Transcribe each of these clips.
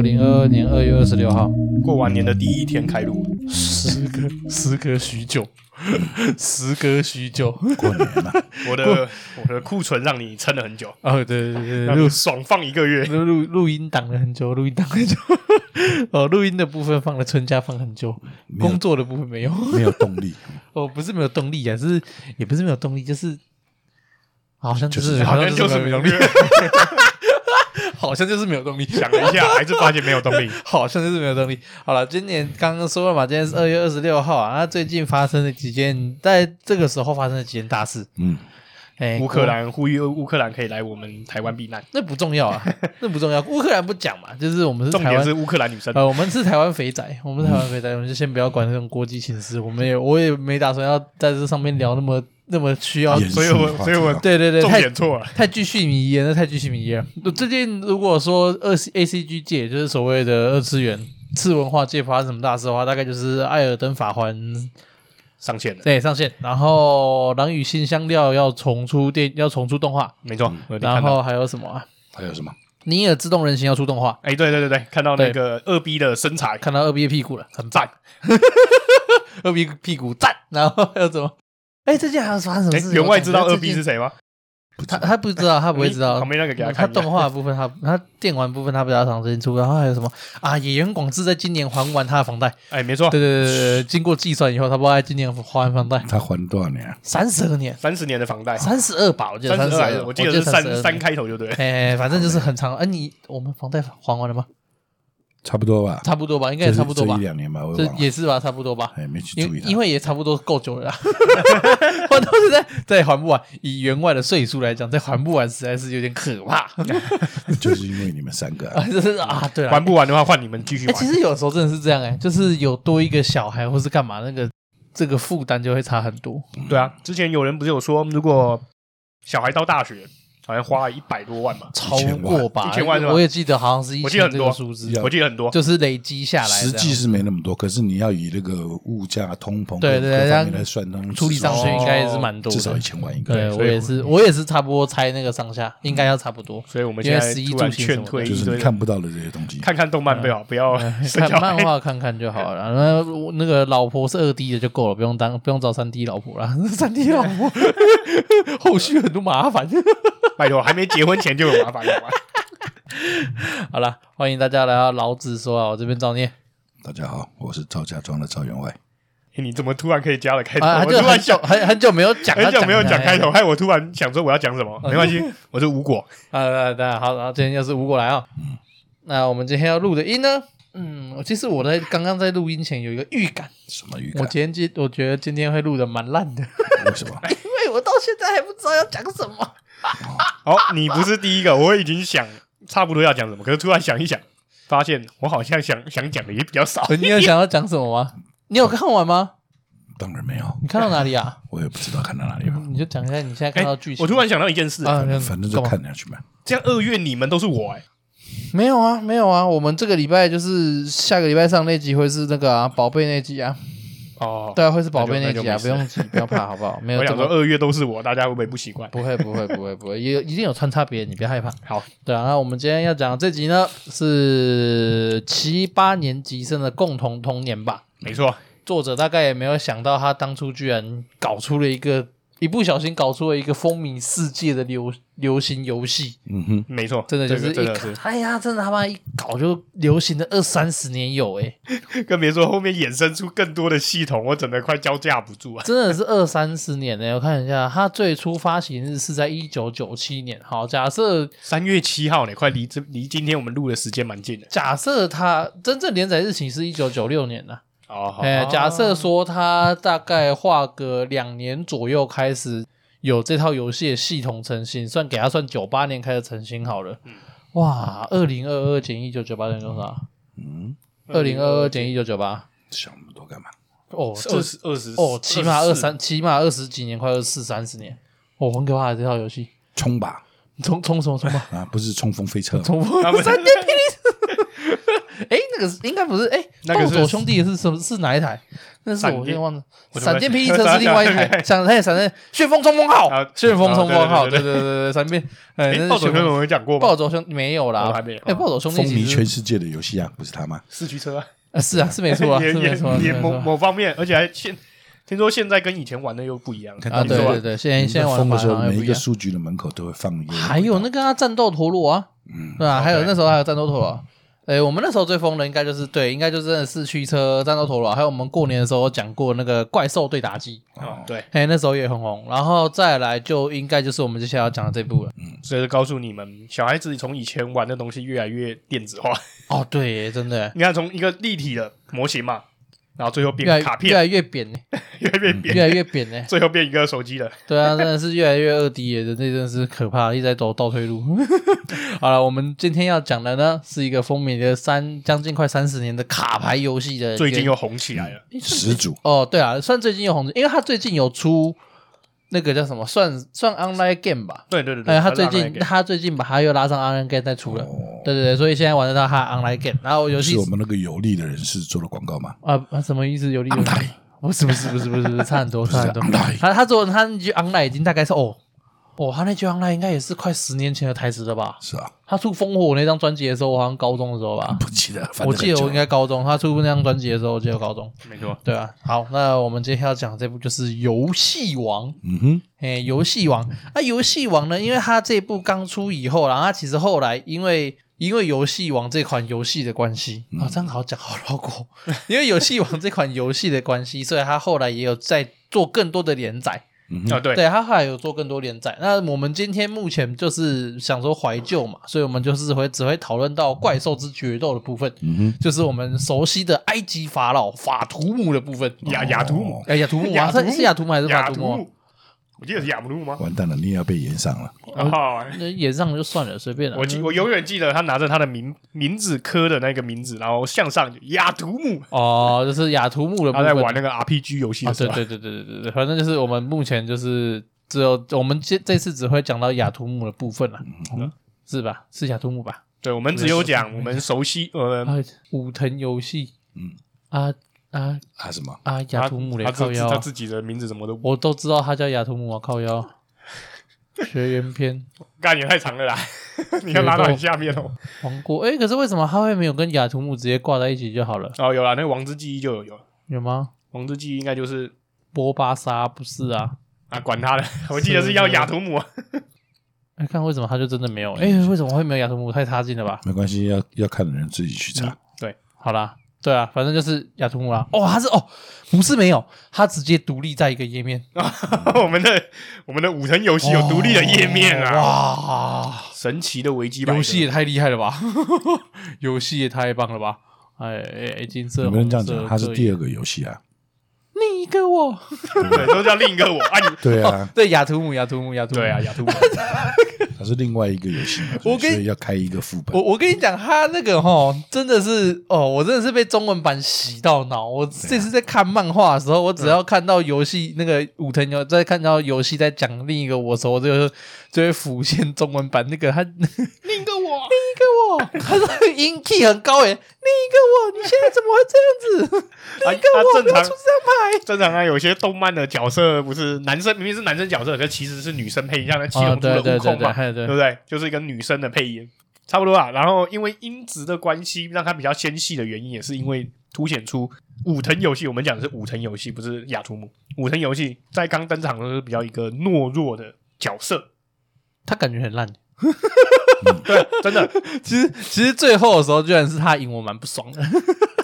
二零二二年二月二十六号，过完年的第一天开录，时隔时隔许久，时隔许久，过年了，我的我的库存让你撑了很久，哦，对对对，录爽放一个月，录录录音挡了很久，录音挡很久，哦，录音的部分放了春假放很久，工作的部分没有，没有动力，哦，不是没有动力啊，是也不是没有动力，就是好像就是好像就是没有动力。好像就是没有动力，想了一下，还是发现没有动力。好像就是没有动力。好了，今年刚刚说了嘛，今天是二月二十六号啊。那最近发生了几件，在这个时候发生了几件大事。嗯，哎、欸，乌克兰呼吁乌克兰可以来我们台湾避难，那不重要啊，那不重要。乌克兰不讲嘛，就是我们是台湾，重点是乌克兰女生。呃，我们是台湾肥仔，我们是台湾肥仔，嗯、我们就先不要管这种国际情势。我们也，我也没打算要在这上面聊那么。那么需要，所以我，所以我，对对对，重点错了，太巨细靡遗了，那太巨细靡遗了。最近如果说二 A C G 界，就是所谓的二次元次文化界发生什么大事的话，大概就是《艾尔登法环》上线了，对，上线。然后《狼与辛香料》要重出电，要重出动画，没错。然后还有什么啊？还有什么？尼尔：自动人形要出动画，哎，对对对对，看到那个二 B 的身材，看到二 B 的屁股了，很赞。二 B 屁股赞，然后还有什么？哎，最近还有发生什么事？员外知道二 B 是谁吗？他他不知道，他不会知道。旁边那个给他看。他动画部分，他他电玩部分，他比较长时间出。然后还有什么啊？野原广志在今年还完他的房贷。哎，没错。对对对对，经过计算以后，他不在今年还完房贷。他还多少年？三十二年，三十年的房贷，三十二吧，我记得三十二。我记得是三三开头就对。哎，反正就是很长。哎，你我们房贷还完了吗？差不多吧，差不多吧，应该也差不多吧，一两年吧，这也是吧，差不多吧。哎，没去注意，因为也差不多够久了啦。我到现在再还不完，以员外的岁数来讲，再还不完实在是有点可怕。就是因为你们三个啊，就是啊，对，还不完的话，换你们继续玩。其实有时候真的是这样哎，就是有多一个小孩或是干嘛，那个这个负担就会差很多。对啊，之前有人不是有说，如果小孩到大学。好像花了一百多万嘛，超过吧，一千万是吧？我也记得好像是一千多数字，我记得很多，就是累积下来。实际是没那么多，可是你要以那个物价通膨对对来算，当处理上去应该也是蛮多，至少一千万应该。对，我也是，我也是差不多猜那个上下，应该要差不多。所以我们现在突然劝退，就是看不到的这些东西，看看动漫不要不要 看漫画看看就好了。那 那个老婆是二 D 的就够了，不用当不用找三 D 老婆了，三 D 老婆后续很多麻烦。拜托，还没结婚前就有麻烦了。好了，欢迎大家来到老子说啊，我这边照念。大家好，我是赵家庄的赵员外。你怎么突然可以加了开头？我突然想，很很久没有讲，很久没有讲开头，害我突然想说我要讲什么。没关系，我是吴果。啊，大家好，然后今天又是吴果来啊。那我们今天要录的音呢？嗯，其实我在刚刚在录音前有一个预感。什么预感？我今天今我觉得今天会录的蛮烂的。为什么？因为我到现在还不知道要讲什么。好，你不是第一个，我已经想差不多要讲什么，可是突然想一想，发现我好像想想讲的也比较少。你有想要讲什么吗？你有看完吗？当然没有。你看到哪里啊？我也不知道看到哪里。你就讲一下你现在看到剧情。我突然想到一件事，反正就看下去嘛。这样二月你们都是我哎？没有啊，没有啊。我们这个礼拜就是下个礼拜上那集会是那个啊，宝贝那集啊。哦，对啊，会是宝贝那集啊，不用急，不要怕，好不好？没有，我想说二月都是我，大家会不会不习惯？不会，不会，不会，不会，也一定有穿插别人，你不要害怕。好，对啊，那我们今天要讲这集呢，是七八年级生的共同童年吧？没错，作者大概也没有想到，他当初居然搞出了一个。一不小心搞出了一个风靡世界的流流行游戏，嗯哼，没错，真的就是一，哎呀，真的他妈一搞就流行了二三十年有哎，更别说后面衍生出更多的系统，我整的快招架不住啊！真的是二三十年呢，我看一下，它最初发行日是在一九九七年，好，假设三月七号呢，快离这离今天我们录的时间蛮近的。假设它真正连载日期是一九九六年呢。哦，哎，假设说他大概画个两年左右开始有这套游戏的系统成型，算给他算九八年开始成型好了。嗯、哇，二零二二减一九九八等于多少？嗯，二零二二减一九九八，想那么多干嘛？哦，二十二十哦，起码二三，起码二十几年，快二四三十年。哦，很可怕的这套游戏，冲吧，冲冲什么冲吧？啊，不是冲锋飞车，冲锋闪电霹雳。应该不是，哎，那个是暴走兄弟是什么？是哪一台？那是我有点忘了。闪电霹雳车是另外一台，闪电闪电旋风冲锋号啊，旋风冲锋号，对对对对闪电。哎，暴走兄弟我们讲过吗？暴走兄没有啦，我还没有哎，暴走兄弟风靡全世界的游戏啊，不是他吗？四驱车啊，啊是啊是没错啊，也也是没错啊，是也某某方面，而且还现听说现在跟以前玩的又不一样。啊，对对对，现在现在玩的时候，每一个。数据的门口都会放一个。还有那个啊，战斗陀螺啊，嗯，对啊，还有那时候还有战斗陀螺。哎，我们那时候最疯的应该就是对，应该就真的是四驱车、战斗陀螺，还有我们过年的时候有讲过那个怪兽对打机，哦，对，哎，那时候也很红。然后再来就应该就是我们接下来要讲的这部了。所以就告诉你们，小孩子从以前玩的东西越来越电子化。哦，对耶，真的你看，从一个立体的模型嘛，然后最后变卡片，越来越扁呢，越来越扁，越来越扁呢。最后变一个手机了。对啊，真的是越来越二 D 耶，这真的是可怕，一直在走倒退路。好了，我们今天要讲的呢，是一个风靡了三将近快三十年的卡牌游戏的，最近又红起来了。始祖哦，对啊，算最近又红，因为它最近有出那个叫什么，算算 online game 吧。对对对对，哎，他最近他最近把他又拉上 online game 再出了，哦对对对，所以现在玩得到他 online game，然后游戏是我们那个有利的人士做的广告吗？啊啊什么意思？有利有利不是不是不是不是差很多差很多。他他做他那句 online 已经大概是哦哦，他那句 online 应该也是快十年前的台词了吧？是啊，他出《烽火》那张专辑的时候，我好像高中的时候吧，不记得，反正我记得我应该高中。他出那张专辑的时候，我记得高中。没错，对啊，好，那我们今天要讲的这部就是《游戏王》。嗯哼，诶，游戏王啊，游戏王呢，因为他这部刚出以后，然后他其实后来因为因为游戏王这款游戏的关系啊、哦，这样好讲好绕过。因为游戏王这款游戏的关系，所以他后来也有在做更多的连载。啊对，对，他后来有做更多连载。那我们今天目前就是想说怀旧嘛，所以我们就是会只会讨论到怪兽之决斗的部分，嗯哼，就是我们熟悉的埃及法老法图姆的部分。雅雅图姆，哎，亚图姆啊，亚图姆。是是亚图姆还是法图姆，我记得是亚图姆吗？完蛋了，你也要被延上了。哦，那演上就算了，随便了。我记我永远记得他拿着他的名名字刻的那个名字，然后向上就亚图姆，哦，就是雅图姆的部分。他在玩那个 RPG 游戏啊，的时候，对对对对对对对，反正就是我们目前就是只有我们这这次只会讲到雅图姆的部分了，嗯是吧？是雅图姆吧？对，我们只有讲我们熟悉呃啊，武藤游戏，嗯啊啊啊什么？啊，雅图姆嘞，他自靠腰啊，他自己的名字怎么都我都知道他叫雅图姆啊，靠腰。学员篇干也太长了啦，你要拉到很下面哦。王国，哎，可是为什么他会没有跟雅图姆直接挂在一起就好了？哦，有了，那个王之记忆就有有，有吗？王之记忆应该就是波巴沙不是啊？啊，管他的，我记得是要雅图姆啊。哎，看为什么他就真的没有？哎，为什么会没有亚图姆？太差劲了吧？没关系，要要看的人自己去查。对，好啦，对啊，反正就是亚图姆啦。哦，他是哦，不是没有，他直接独立在一个页面，我们的我们的五层游戏有独立的页面啊，哇，神奇的维基百科。游戏也太厉害了吧，游戏也太棒了吧，哎哎，金色，你不能这样讲，它是第二，二个游戏啊。另一个我，对，都叫另一个我。啊，你对啊，对雅图姆，雅图姆，雅图姆，对啊，亚图姆，它是另外一个游戏嘛，我跟所以要开一个副本。我。我跟你讲，他那个哈，真的是哦，我真的是被中文版洗到脑。我这次在看漫画的时候，我只要看到游戏那个武藤游，在看到游戏在讲另一个我的时候，我就就会浮现中文版那个他 他说音 key 很高诶，另一个我，你现在怎么会这样子？另一个我啊正常不要出这样牌。正常啊，有些动漫的角色不是男生，明明是男生角色，可其实是女生配音，像那七龙珠的悟空嘛，对不对？就是一个女生的配音，差不多啊。然后因为音质的关系，让它比较纤细的原因，也是因为凸显出武藤游戏。我们讲的是武藤游戏，不是亚图姆。武藤游戏在刚登场的时候是比较一个懦弱的角色，他感觉很烂。对，真的，其实其实最后的时候，居然是他赢，我蛮不爽的。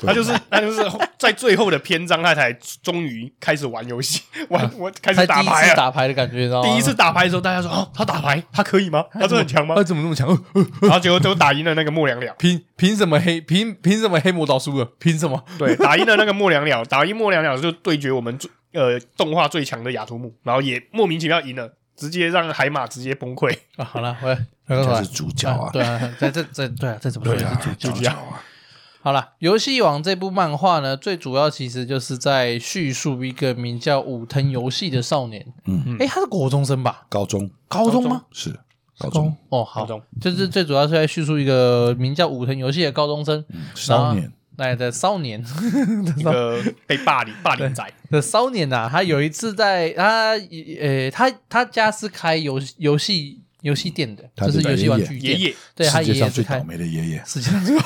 他就是他就是在最后的篇章，他才终于开始玩游戏，玩我开始打牌打牌的感觉，你知道吗？第一次打牌的时候，大家说：“哦，他打牌，他可以吗？他真的很强吗他怎么那么强？呃呃？”然后结果就打赢了那个莫良鸟。凭凭什么黑凭凭什么黑魔导输了？凭什么？对，打赢了那个莫良鸟，打赢莫良鸟就对决我们最呃动画最强的雅图姆，然后也莫名其妙赢了，直接让海马直接崩溃。啊，好了，回来，回来，回来他是主角啊，对啊，在这这对啊，这怎么说对是主，角。主角啊，好了，《游戏王》这部漫画呢，最主要其实就是在叙述一个名叫武藤游戏的少年。嗯，诶，他是国中生吧？高中高中吗？是高中，哦，好高中，就是最主要是在叙述一个名叫武藤游戏的高中生。嗯少年，来 的少年，一个被霸凌霸凌仔。的少年呐，他有一次在他呃，他他家是开游游戏游戏店的，就是游戏玩具店。爷爷，对他爷爷最倒霉的爷爷，世界上最。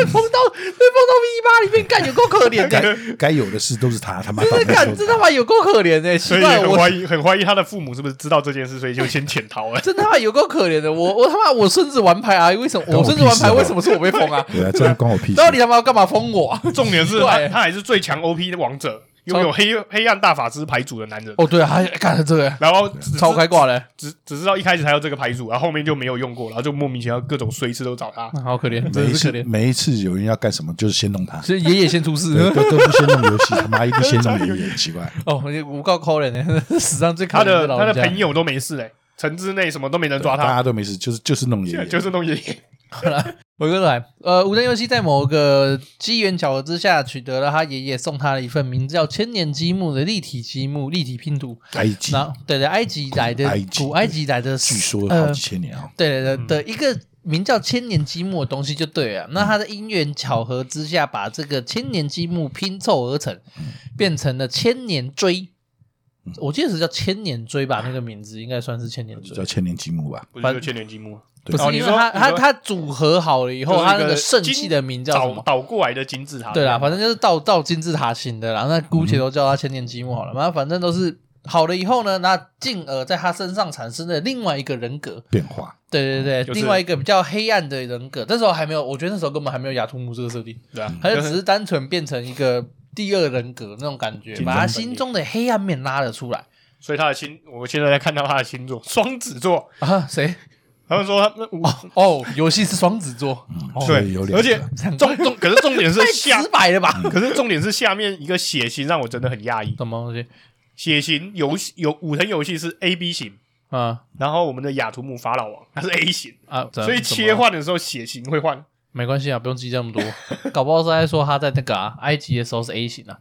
被封到被封到 V 八里面干，有够可怜的。该有的事都是他他妈真的干，真他妈有够可怜的。所以很怀疑，很怀疑他的父母是不是知道这件事，所以就先潜逃了。真他妈有够可怜的。我我他妈我孙子玩牌啊，为什么我孙子玩牌为什么是我被封啊？对啊，这关我屁事。到底他妈要干嘛封我？重点是他他还是最强 OP 的王者。拥有黑黑暗大法师牌组的男人。哦，对啊，还干了这个，然后超开挂嘞，只只知道一开始才有这个牌组，然后后面就没有用过，然后就莫名其妙各种衰事都找他，好可怜，每一次可怜，每一次有人要干什么，就是先弄他，所以爷爷先出事，都都不先弄游戏，他妈一定先弄爷爷，奇怪。哦，我够可怜呢，史上最可怜的他的朋友都没事嘞，城之内什么都没人抓他，大家都没事，就是就是弄爷爷，就是弄爷爷。好了，回过头来，呃，无人游戏在某个机缘巧合之下，取得了他爷爷送他的一份名叫《千年积木》的立体积木立体拼图。埃及，然后对对，埃及来的古埃及来的，据说好几千年啊。对对对的一个名叫《千年积木》的东西就对了。那他的因缘巧合之下，把这个千年积木拼凑而成，变成了千年锥。我记得是叫千年锥吧，那个名字应该算是千年锥，叫千年积木吧？不是千年积木。不是，因为它它它组合好了以后，它那个圣器的名叫什么？倒过来的金字塔。对啦，反正就是倒倒金字塔型的啦。那姑且都叫它千年积木好了。那反正都是好了以后呢，那进而在他身上产生的另外一个人格变化。对对对，另外一个比较黑暗的人格。那时候还没有，我觉得那时候根本还没有雅图姆这个设定。对啊，他就只是单纯变成一个第二人格那种感觉，把他心中的黑暗面拉了出来。所以他的星，我现在在看到他的星座双子座啊，谁？他们说他们哦，游戏是双子座，对，有而且重重，可是重点是 下直白了吧？可是重点是下面一个血型让我真的很讶异。什么东西？血型游戏有武藤游戏是 A B 型啊，然后我们的雅图姆法老王他是 A 型啊，所以切换的时候血型会换。没关系啊，不用记这么多。搞不好是在说他在那个啊埃及的时候是 A 型啊，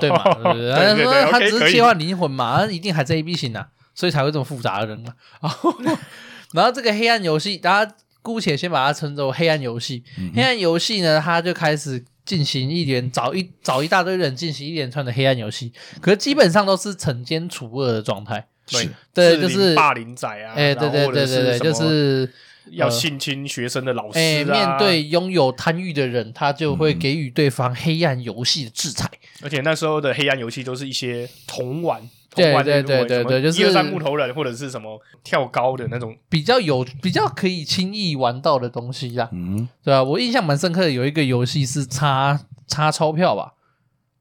对嘛？对不对？他只是切换灵魂嘛，他一定还是 A B 型啊，所以才会这么复杂的人啊。然后这个黑暗游戏，大家姑且先把它称作黑暗游戏。嗯、黑暗游戏呢，它就开始进行一连找一找一大堆人进行一连串的黑暗游戏，可是基本上都是惩奸除恶的状态。对，对，就是霸凌仔啊，哎，对对对对对，就是要性侵学生的老师、啊。哎，面对拥有贪欲的人，他就会给予对方黑暗游戏的制裁。而且那时候的黑暗游戏都是一些童玩。对对对对对，就是一二三木头人或者是什么跳高的那种比较有比较可以轻易玩到的东西啦。嗯，对啊？我印象蛮深刻的，有一个游戏是插插钞票吧？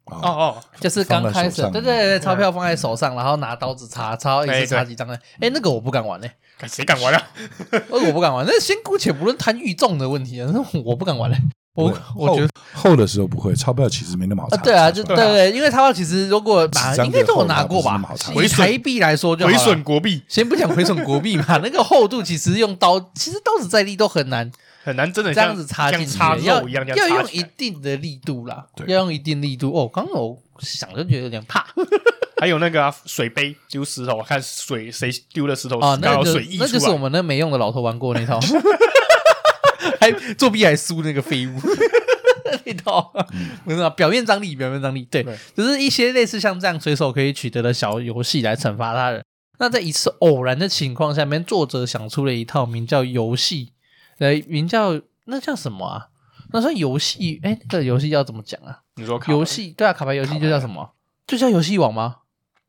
哦哦，就是刚开始，对对对，钞票放在手上，然后拿刀子插，插一次插几张呢？哎，那个我不敢玩呢。谁敢玩啊？我不敢玩。那先姑且不论贪欲重的问题啊，那我不敢玩嘞。我我觉得厚的时候不会，钞票其实没那么好插。对啊，就对对，因为钞票其实如果拿，应该都有拿过吧？以台币来说，就毁损国币。先不讲毁损国币嘛，那个厚度其实用刀，其实刀子再利都很难很难真的这样子插进去，要要用一定的力度啦，要用一定力度。哦，刚刚我想就觉得有点怕。还有那个水杯丢石头，看水谁丢了石头啊？那水溢那就是我们那没用的老头玩过那套。还作弊还输那个废物，那套表面张力，表面张力，对，只是一些类似像这样随手可以取得的小游戏来惩罚他人。那在一次偶然的情况下面，作者想出了一套名叫游戏，呃，名叫那叫什么啊？那说游戏，哎，这个游戏要怎么讲啊？你说游戏对啊，卡牌游戏就叫什么？就叫游戏王吗？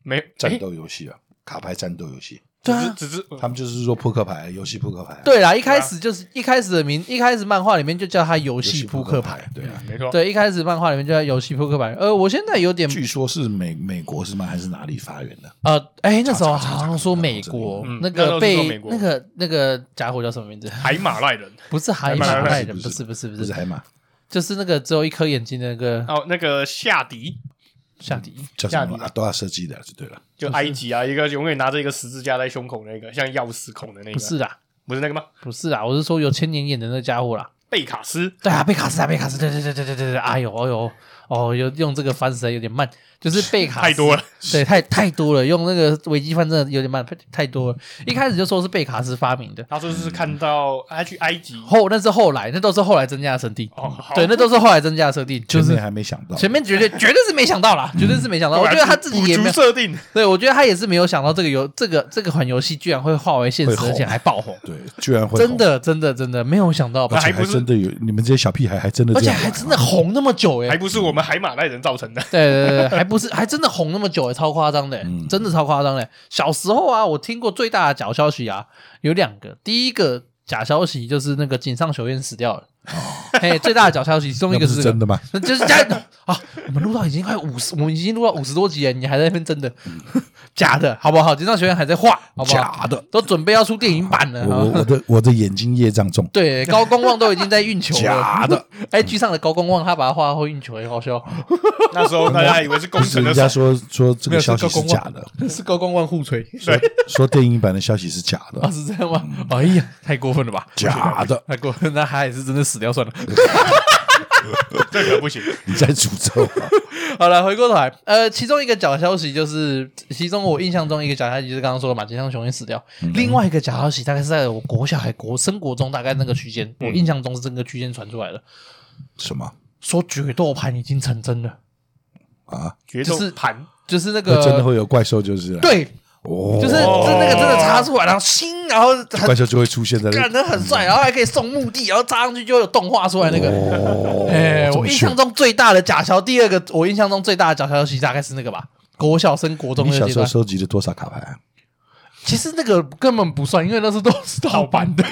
没战斗游戏啊，卡牌战斗游戏。对啊，只是他们就是说扑克牌游戏，扑克牌。对啦，一开始就是一开始的名，一开始漫画里面就叫它游戏扑克牌。对啊，没错。对，一开始漫画里面就叫游戏扑克牌。呃，我现在有点，据说是美美国是吗？还是哪里发源的？呃，哎，那时候好像说美国那个被那个那个家伙叫什么名字？海马赖人？不是海马赖人，不是不是不是海马，就是那个只有一颗眼睛的那个哦，那个夏迪。夏迪叫什么？都要设计的，就对了。就埃及啊，一个永远拿着一个十字架在胸口那个，像钥匙孔的那个。不是啊，不是那个吗？不是啊，我是说有千年眼的那家伙啦。贝卡斯。对啊，贝卡斯啊，贝卡斯，对对对对对对对。哎呦哎呦哦，有用这个翻实在有点慢，就是贝卡太多了，对，太太多了，用那个微积分真的有点慢，太多了。一开始就说是贝卡斯发明的，他说是看到他去埃及后，那是后来，那都是后来增加的设定。哦，对，那都是后来增加的设定，就是还没想到，前面绝对绝对是没想到啦，绝对是没想到。我觉得他自己也没设定，对我觉得他也是没有想到这个游这个这个款游戏居然会化为现实，而且还爆红。对，居然会真的真的真的没有想到，而且还真的有你们这些小屁孩还真的，而且还真的红那么久哎，还不是我们海马赖人造成的。对对对，还不是还真的红那么久欸，超夸张的，真的超夸张的。小时候啊，我听过最大的假消息啊，有两个。第一个假消息就是那个井上雄彦死掉了。哦，嘿，最大的假消息其中一个是真的吗？就是假的 啊！我们录到已经快五十，我们已经录到五十多集了，你还在那边真的？假的，好不好？井上雄彦还在画，好不好？假的，都准备要出电影版了。我我的我的眼睛业障重。对，高公望都已经在运球了。假的，IG 上的高公望他把它画会运球，也好笑。那时候大家以为是工程的，人家说说这个消息是假的，是高公望互吹。对，说电影版的消息是假的。是这样吗？哎呀，太过分了吧！假的，太过分，那他也是真的死掉算了。这可不行，你在诅咒。好了，回过头来，呃，其中一个假消息就是，其中我印象中一个假消息就是刚刚说的嘛，井上雄也死掉。嗯、另外一个假消息大概是在我国小还国生国中大概那个区间，嗯、我印象中是这个区间传出来的。什么？说决斗盘已经成真了啊？决斗盘就是那个真的会有怪兽，就是对。哦，就是就那个真的插出来，然后新，然后怪兽就会出现在那，感觉很帅，然后还可以送墓地，然后插上去就有动画出来那个。哎，我印象中最大的假消，第二个我印象中最大的假消息大概是那个吧。国小升国中，你小时候收集了多少卡牌啊？其实那个根本不算，因为那是都是盗版的，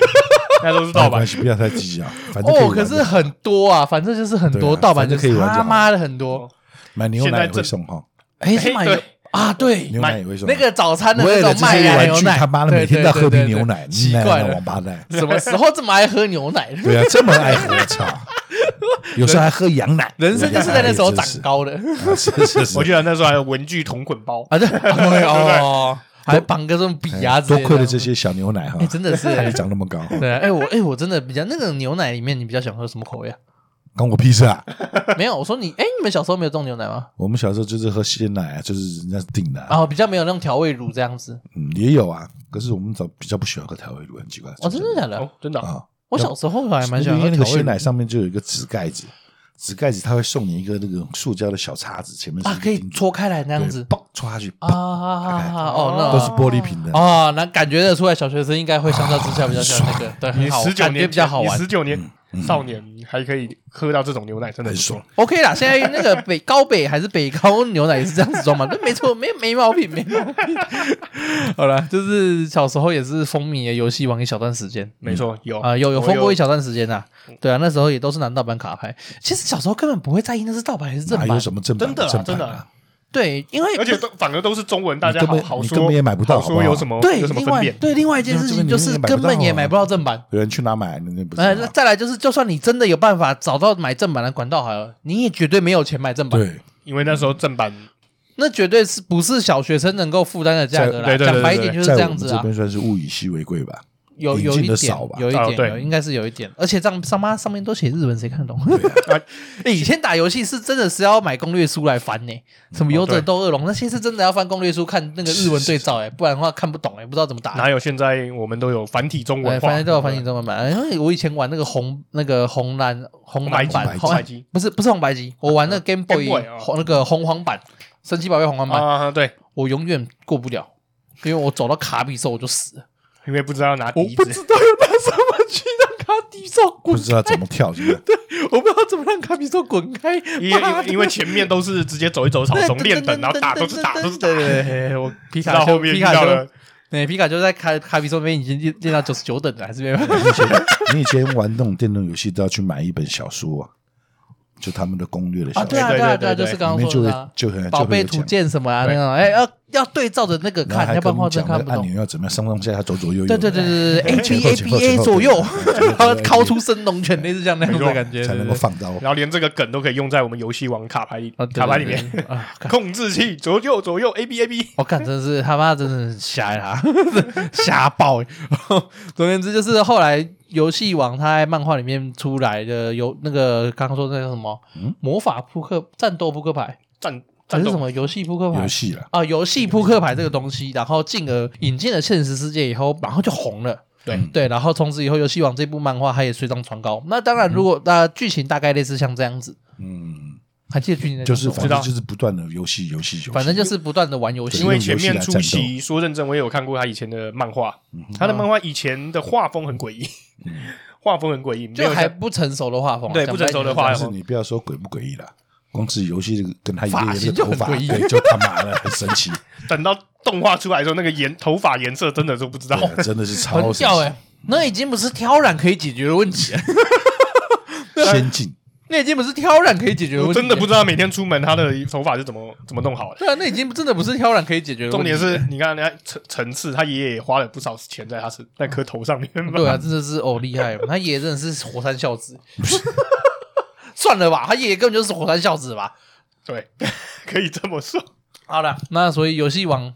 那都是盗版，不要太计较。哦，可是很多啊，反正就是很多盗版就可以玩，他妈的很多。买牛奶会送哈？哎，是买。啊，对，牛奶为什么？那个早餐的那种麦芽牛奶，他妈的每天都要喝瓶牛奶，奇怪了，王八蛋，什么时候这么爱喝牛奶？对啊，这么爱喝，我操！有时候还喝羊奶，人生就是在那时候长高的。是是是，我记得那时候还有文具同捆包啊，对哦，还绑个这种笔啊，多亏了这些小牛奶哈，真的是还长那么高。对，哎我哎我真的比较那种牛奶里面，你比较喜欢喝什么口味啊？关我屁事啊！没有，我说你，哎，你们小时候没有这种牛奶吗？我们小时候就是喝鲜奶啊，就是人家订的。然后比较没有那种调味乳这样子。嗯，也有啊，可是我们早比较不喜欢喝调味乳，很奇怪。哦，真的假的？哦，真的啊！我小时候还蛮喜欢喝那个鲜奶，上面就有一个纸盖子，纸盖子它会送你一个那个塑胶的小叉子，前面是可以戳开来那样子，嘣，戳下去啊啊啊！哦，那都是玻璃瓶的啊，那感觉得出来，小学生应该会相较之下比较喜欢那个，对，很好，感觉比较好玩。十九年。少年还可以喝到这种牛奶，真的很爽。OK 啦，现在那个北高北还是北高牛奶也是这样子装嘛？那，没错，没没毛病，没毛病。好了，就是小时候也是风靡游戏王一小段时间，没错，有啊，有有风过一小段时间呐。对啊，那时候也都是拿盗版卡牌。其实小时候根本不会在意那是盗版还是正版，有什么正版？真的，真的。对，因为而且都反而都是中文，大家好好说，根本也买不到，说有什么对，有什么分辨？对，另外一件事情就是根本也买不到正版，有人去哪买？那不是。呃，再来就是，就算你真的有办法找到买正版的管道，好了，你也绝对没有钱买正版。对，因为那时候正版那绝对是不是小学生能够负担的价格啦。讲白一点就是这样子啊。这边算是物以稀为贵吧。有有一点，有一点，有应该是有一点，而且这样上妈上面都写日文，谁看得懂？以前打游戏是真的是要买攻略书来翻呢，什么勇者斗恶龙，那些是真的要翻攻略书看那个日文对照，哎，不然的话看不懂，哎，不知道怎么打。哪有现在我们都有繁体中文，反正都有繁体中文版。因为我以前玩那个红那个红蓝红蓝版，红白机。不是不是红白机，我玩那个 Game Boy 那个红黄版，神奇宝贝红黄版，对，我永远过不了，因为我走到卡比兽我就死了。因为不知道要拿，我不知道要拿什么去让卡比兽滚，不知道怎么跳，是不是？对，我不知道怎么让卡比兽滚开。因为因为前面都是直接走一走草丛练等，然后打都是打都是打。我皮卡丘皮卡丘，对，皮卡丘在卡卡比兽那边已经练练到九十九等了，还是没有。你以前玩那种电动游戏都要去买一本小说啊。就他们的攻略的小说，对啊对啊对啊，就是刚刚说的，就很宝贝图鉴什么啊那种，哎要要对照着那个看，要不然话真看不懂。按钮要怎么样上上下下左左右右？对对对对对，A B A B A 左右，然后掏出神龙拳，类似这样那样的感觉，才能够放刀。然后连这个梗都可以用在我们游戏王卡牌里，卡牌里面啊，控制器左右左右 A B A B。我看真是他妈真的瞎呀，瞎爆。总而言之，就是后来。游戏王它在漫画里面出来的有那个刚刚说那个什么，嗯，魔法扑克、战斗扑克牌、战战是什么游戏扑克牌？游戏了啊，游戏扑克牌这个东西，然后进而引进了现实世界以后，然后就红了。对、嗯、对，然后从此以后，游戏王这部漫画它也水涨船高。那当然，如果那剧情大概类似像这样子，嗯，还记得剧情就是反正就是不断的游戏游戏游戏，反正就是不断的玩游戏。因为前面初期说认真，我也有看过他以前的漫画，嗯、他的漫画以前的画风很诡异，嗯、画风很诡异，就还不成熟的画风，对不成熟的画风。是你不要说诡不诡异了。光是游戏这个跟他爷爷的头发，对，就他妈的很神奇。等到动画出来的时候，那个颜头发颜色真的都不知道，真的是超神奇。哎，那已经不是挑染可以解决的问题了。先进，那已经不是挑染可以解决的问题。我真的不知道每天出门他的头发是怎么怎么弄好的。对啊，那已经真的不是挑染可以解决的问题。重点是你看人家层层次，他爷爷也花了不少钱在他是那颗头上面。对啊，真的是哦厉害，他爷爷真的是火山孝子。算了吧，他爷爷根本就是火山孝子吧？对，可以这么说。好了，那所以游戏王，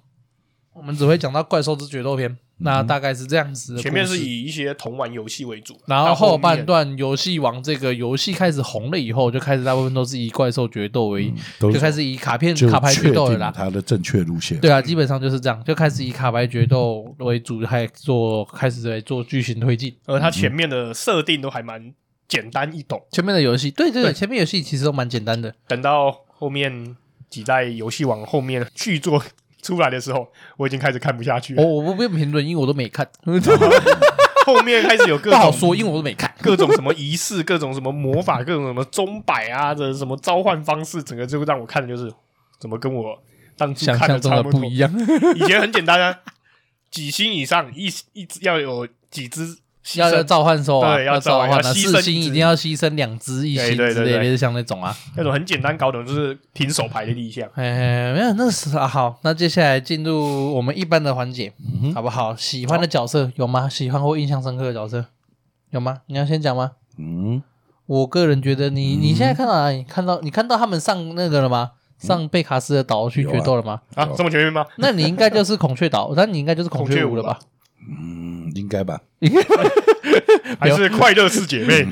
我们只会讲到怪兽之决斗篇，嗯、那大概是这样子。前面是以一些同玩游戏为主，然后后半段游戏王这个游戏开始红了以后，就开始大部分都是以怪兽决斗为，嗯、就开始以卡片卡牌决斗了啦。它的正确路线，对啊，基本上就是这样，就开始以卡牌决斗为主，还做开始在做剧情推进，而它前面的设定都还蛮。简单易懂，前面的游戏，对对对，前面游戏其实都蛮简单的。等到后面几代游戏王后面续作出来的时候，我已经开始看不下去了。哦，我不用评论，因为我都没看。后面开始有各种不好说，因为我都没看。各种什么仪式，各种什么魔法，各种什么钟摆啊的什么召唤方式，整个就让我看的就是怎么跟我当初看的差不多。不一样。以前很简单啊，几星以上，一一直要有几只。要要召唤兽啊，对，要召唤啊，四星一定要牺牲两只一星之类的，像那种啊，那种很简单搞懂，就是凭手牌的立项。哎，没有，那是啊。好，那接下来进入我们一般的环节，好不好？喜欢的角色有吗？喜欢或印象深刻的角色有吗？你要先讲吗？嗯，我个人觉得你你现在看到哪里？看到你看到他们上那个了吗？上贝卡斯的岛去决斗了吗？啊，这么全面吗？那你应该就是孔雀岛，那你应该就是孔雀舞了吧？嗯，应该吧，还是快乐四姐妹。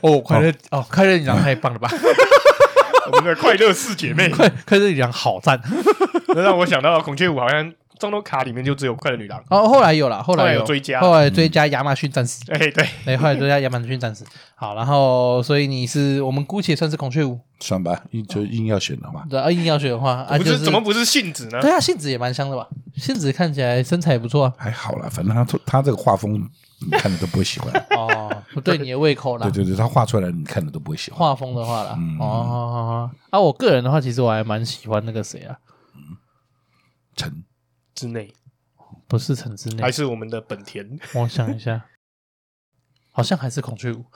哦，快乐哦，快乐你讲太棒了吧！我们的快乐四姐妹，快快乐你讲好赞，这让我想到孔雀舞，好像中多卡里面就只有快乐女郎。哦。后来有了，后来有追加，后来追加亚马逊战士，哎对，哎后来追加亚马逊战士。好，然后所以你是我们姑且算是孔雀舞，算吧，硬就硬要选的话，对啊，硬要选的话，啊不是怎么不是杏子呢？对啊，杏子也蛮香的吧？杏子看起来身材也不错啊，还好啦，反正他他这个画风你看的都不会喜欢。哦，不对你的胃口啦。对对对，他画出来你看的都不会喜欢。画风的话啦，哦，啊，我个人的话，其实我还蛮喜欢那个谁啊，陈之内，不是城之内，还是我们的本田。我想一下，好像还是孔雀舞。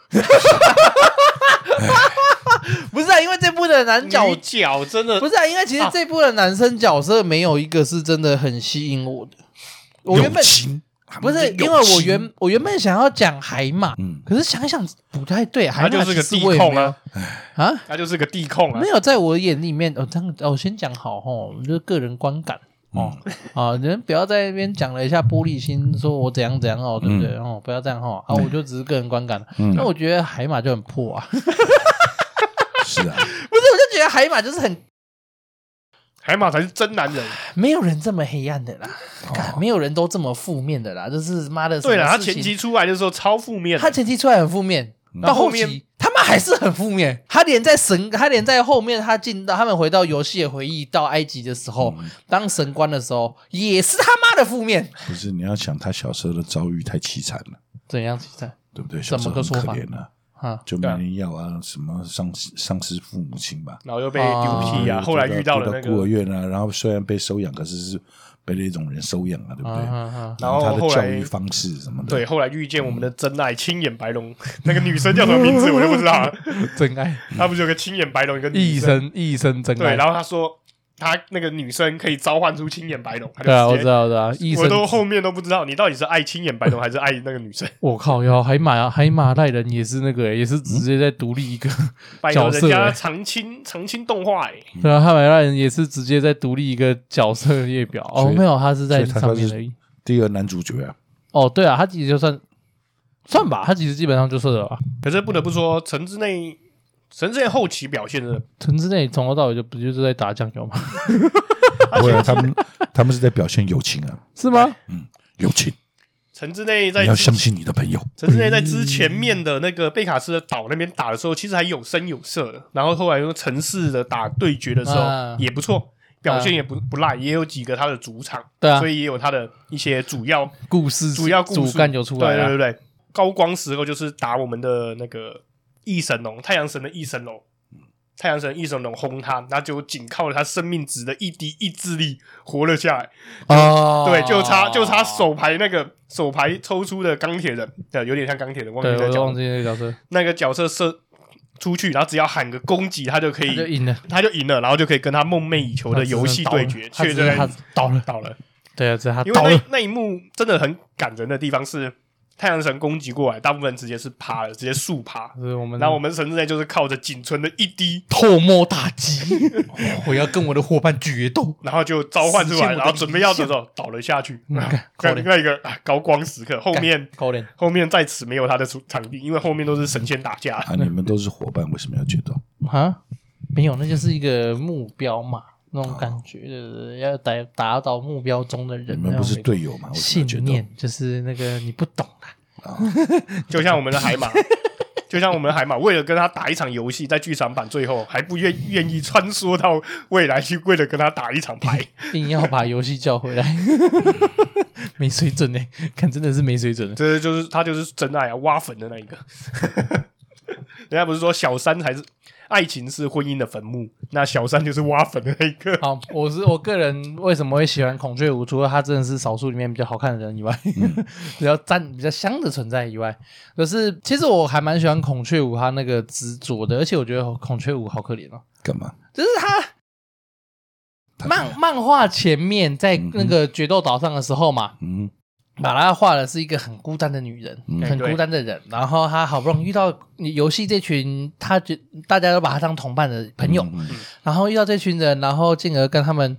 不是啊，因为这部的男角角真的不是啊，因为其实这部的男生角色没有一个是真的很吸引我的。我原本不是，因为我原我原本想要讲海马，嗯，可是想想不太对，海马就是个地控啊，啊，他就是个地控啊，没有在我眼里面，哦，这样，我先讲好哈，就是个人观感哦，啊，你们不要在那边讲了一下玻璃心，说我怎样怎样哦，对不对？哦，不要这样哈，啊，我就只是个人观感，那我觉得海马就很破啊。是啊，不是，我就觉得海马就是很，海马才是真男人，没有人这么黑暗的啦，没有人都这么负面的啦，就是妈的。对了，他前期出来的时候超负面，他前期出来很负面，到后期还是很负面。他连在神，他连在后面，他进到他们回到游戏的回忆到埃及的时候，当神官的时候，也是他妈的负面。不是，你要想他小时候的遭遇太凄惨了，怎样凄惨？对不对？怎么个说法呢？啊，就没人要啊，什么丧丧失父母亲吧，然后又被丢弃啊，后来遇到了那个孤儿院啊，然后虽然被收养，可是是被那种人收养了，对不对？然后他的教育方式什么的，对，后来遇见我们的真爱青眼白龙，那个女生叫什么名字我就不知道了。真爱，他不是有个青眼白龙一个一生一生真爱，对，然后他说。他那个女生可以召唤出青眼白龙，对啊，我知道，我知道。我都后面都不知道，你到底是爱青眼白龙还是爱那个女生？我靠，要海马啊，海马赖人也是那个，也是直接在独立一个角色。人家长青长青动画，哎，对啊，海马赖人也是直接在独立一个角色列表。哦，没有，他是在上面而已。第二男主角啊。哦，对啊，他其实就算算吧，他其实基本上就是了吧。可是不得不说，城之内，城之内后期表现的，陈之内从头到尾就不就是在打酱油吗？不会啊，他们他们是在表现友情啊，是吗？嗯，友情。陈之内在你要相信你的朋友。陈之内在之前面的那个贝卡斯的岛那边打的时候，其实还有声有色的。然后后来用城市的打对决的时候也不错，表现也不不赖，也有几个他的主场，对啊，所以也有他的一些主要故事、主要故事主干就出来了。对对对，高光时候就是打我们的那个翼神龙，太阳神的翼神龙。太阳神翼神龙轰他，那就仅靠了他生命值的一滴意志力活了下来。哦，对，就差就差手牌那个手牌抽出的钢铁人，对，有点像钢铁人。忘记那个忘记那个角色，那个角色射出去，然后只要喊个攻击，他就可以就赢了，他就赢了，然后就可以跟他梦寐以求的游戏对决。确认他倒了，倒了。对啊，这他因为那那一幕真的很感人的地方是。太阳神攻击过来，大部分直接是趴了，直接竖趴。是我们，然后我们神之内就是靠着仅存的一滴透摸打击，我要跟我的伙伴决斗，然后就召唤出来，然后准备要的时候倒了下去。那一个高光时刻，后面后面在此没有他的场地，因为后面都是神仙打架。啊，你们都是伙伴，为什么要决斗？啊，没有，那就是一个目标嘛。那种感觉，就是要达达到目标中的人。你们不是队友吗？信念就是那个你不懂啦。就像我们的海马，就像我们的海马，为了跟他打一场游戏，在剧场版最后还不愿愿意穿梭到未来去，为了跟他打一场牌，硬要把游戏叫回来，没水准呢，看真的是没水准。这就是他就是真爱啊，挖坟的那一个。人家不是说小三才是。爱情是婚姻的坟墓，那小三就是挖坟的那一个。好，我是我个人为什么会喜欢孔雀舞？除了他真的是少数里面比较好看的人以外，嗯、比较赞、比较香的存在以外，可是其实我还蛮喜欢孔雀舞他那个执着的，而且我觉得孔雀舞好可怜哦。干嘛？就是他漫漫画前面在那个决斗岛上的时候嘛，嗯。把他画的是一个很孤单的女人，嗯、很孤单的人。然后他好不容易遇到游戏这群，他觉大家都把他当同伴的朋友。嗯、然后遇到这群人，然后进而跟他们，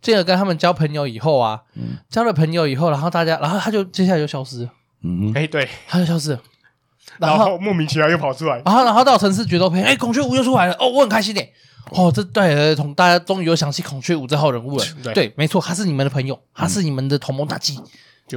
进而跟他们交朋友以后啊，嗯、交了朋友以后，然后大家，然后他就接下来就消失了。嗯，哎，对，他就消失了。然后，然后莫名其妙又跑出来。然后，然后到城市决斗篇，哎，孔雀舞又出来了。哦，我很开心耶。哦，这对，从大家终于有想起孔雀舞这号人物了。对，对，没错，他是你们的朋友，他是你们的同盟大计。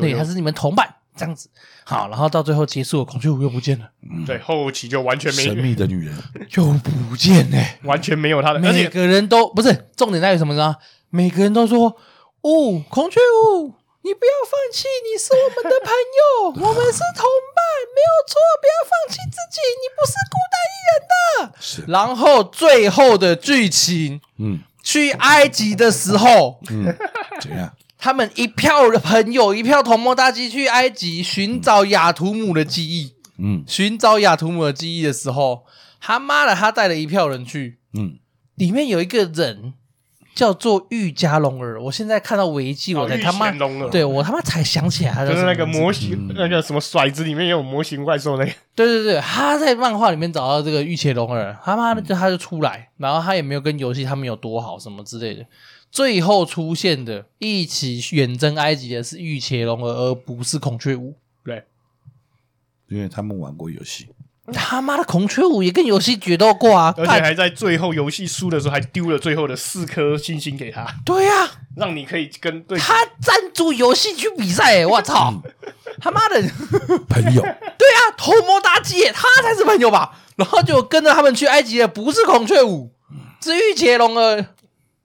对，他是你们同伴，这样子好，然后到最后结束了，孔雀舞又不见了。对，后期就完全没神秘的女人就不见呢，完全没有他的。每个人都不是重点在于什么呢？每个人都说：“哦，孔雀舞，你不要放弃，你是我们的朋友，我们是同伴，没有错，不要放弃自己，你不是孤单一人的。”是。然后最后的剧情，嗯，去埃及的时候，嗯，怎样？他们一票的朋友，一票同盟大计去埃及寻找雅图姆的记忆。嗯，寻找雅图姆的记忆的时候，他妈的，他带了一票人去。嗯，里面有一个人叫做玉加龙儿。我现在看到维基，我才他妈，对我他妈才想起来他，就是那个模型，那个什么骰子里面也有模型怪兽那个。对对对，他在漫画里面找到这个玉切龙儿，他妈的就他就出来，然后他也没有跟游戏他们有多好什么之类的。最后出现的一起远征埃及的是玉切龙儿，而不是孔雀舞。对，因为他们玩过游戏。他妈的，孔雀舞也跟游戏决斗过啊！而且还在最后游戏输的时候，还丢了最后的四颗星星给他。对呀、啊，让你可以跟对他赞助游戏去比赛、欸。我操！嗯、他妈的朋友。对啊，同盟大计，他才是朋友吧？然后就跟着他们去埃及的，不是孔雀舞，是玉伽龙儿。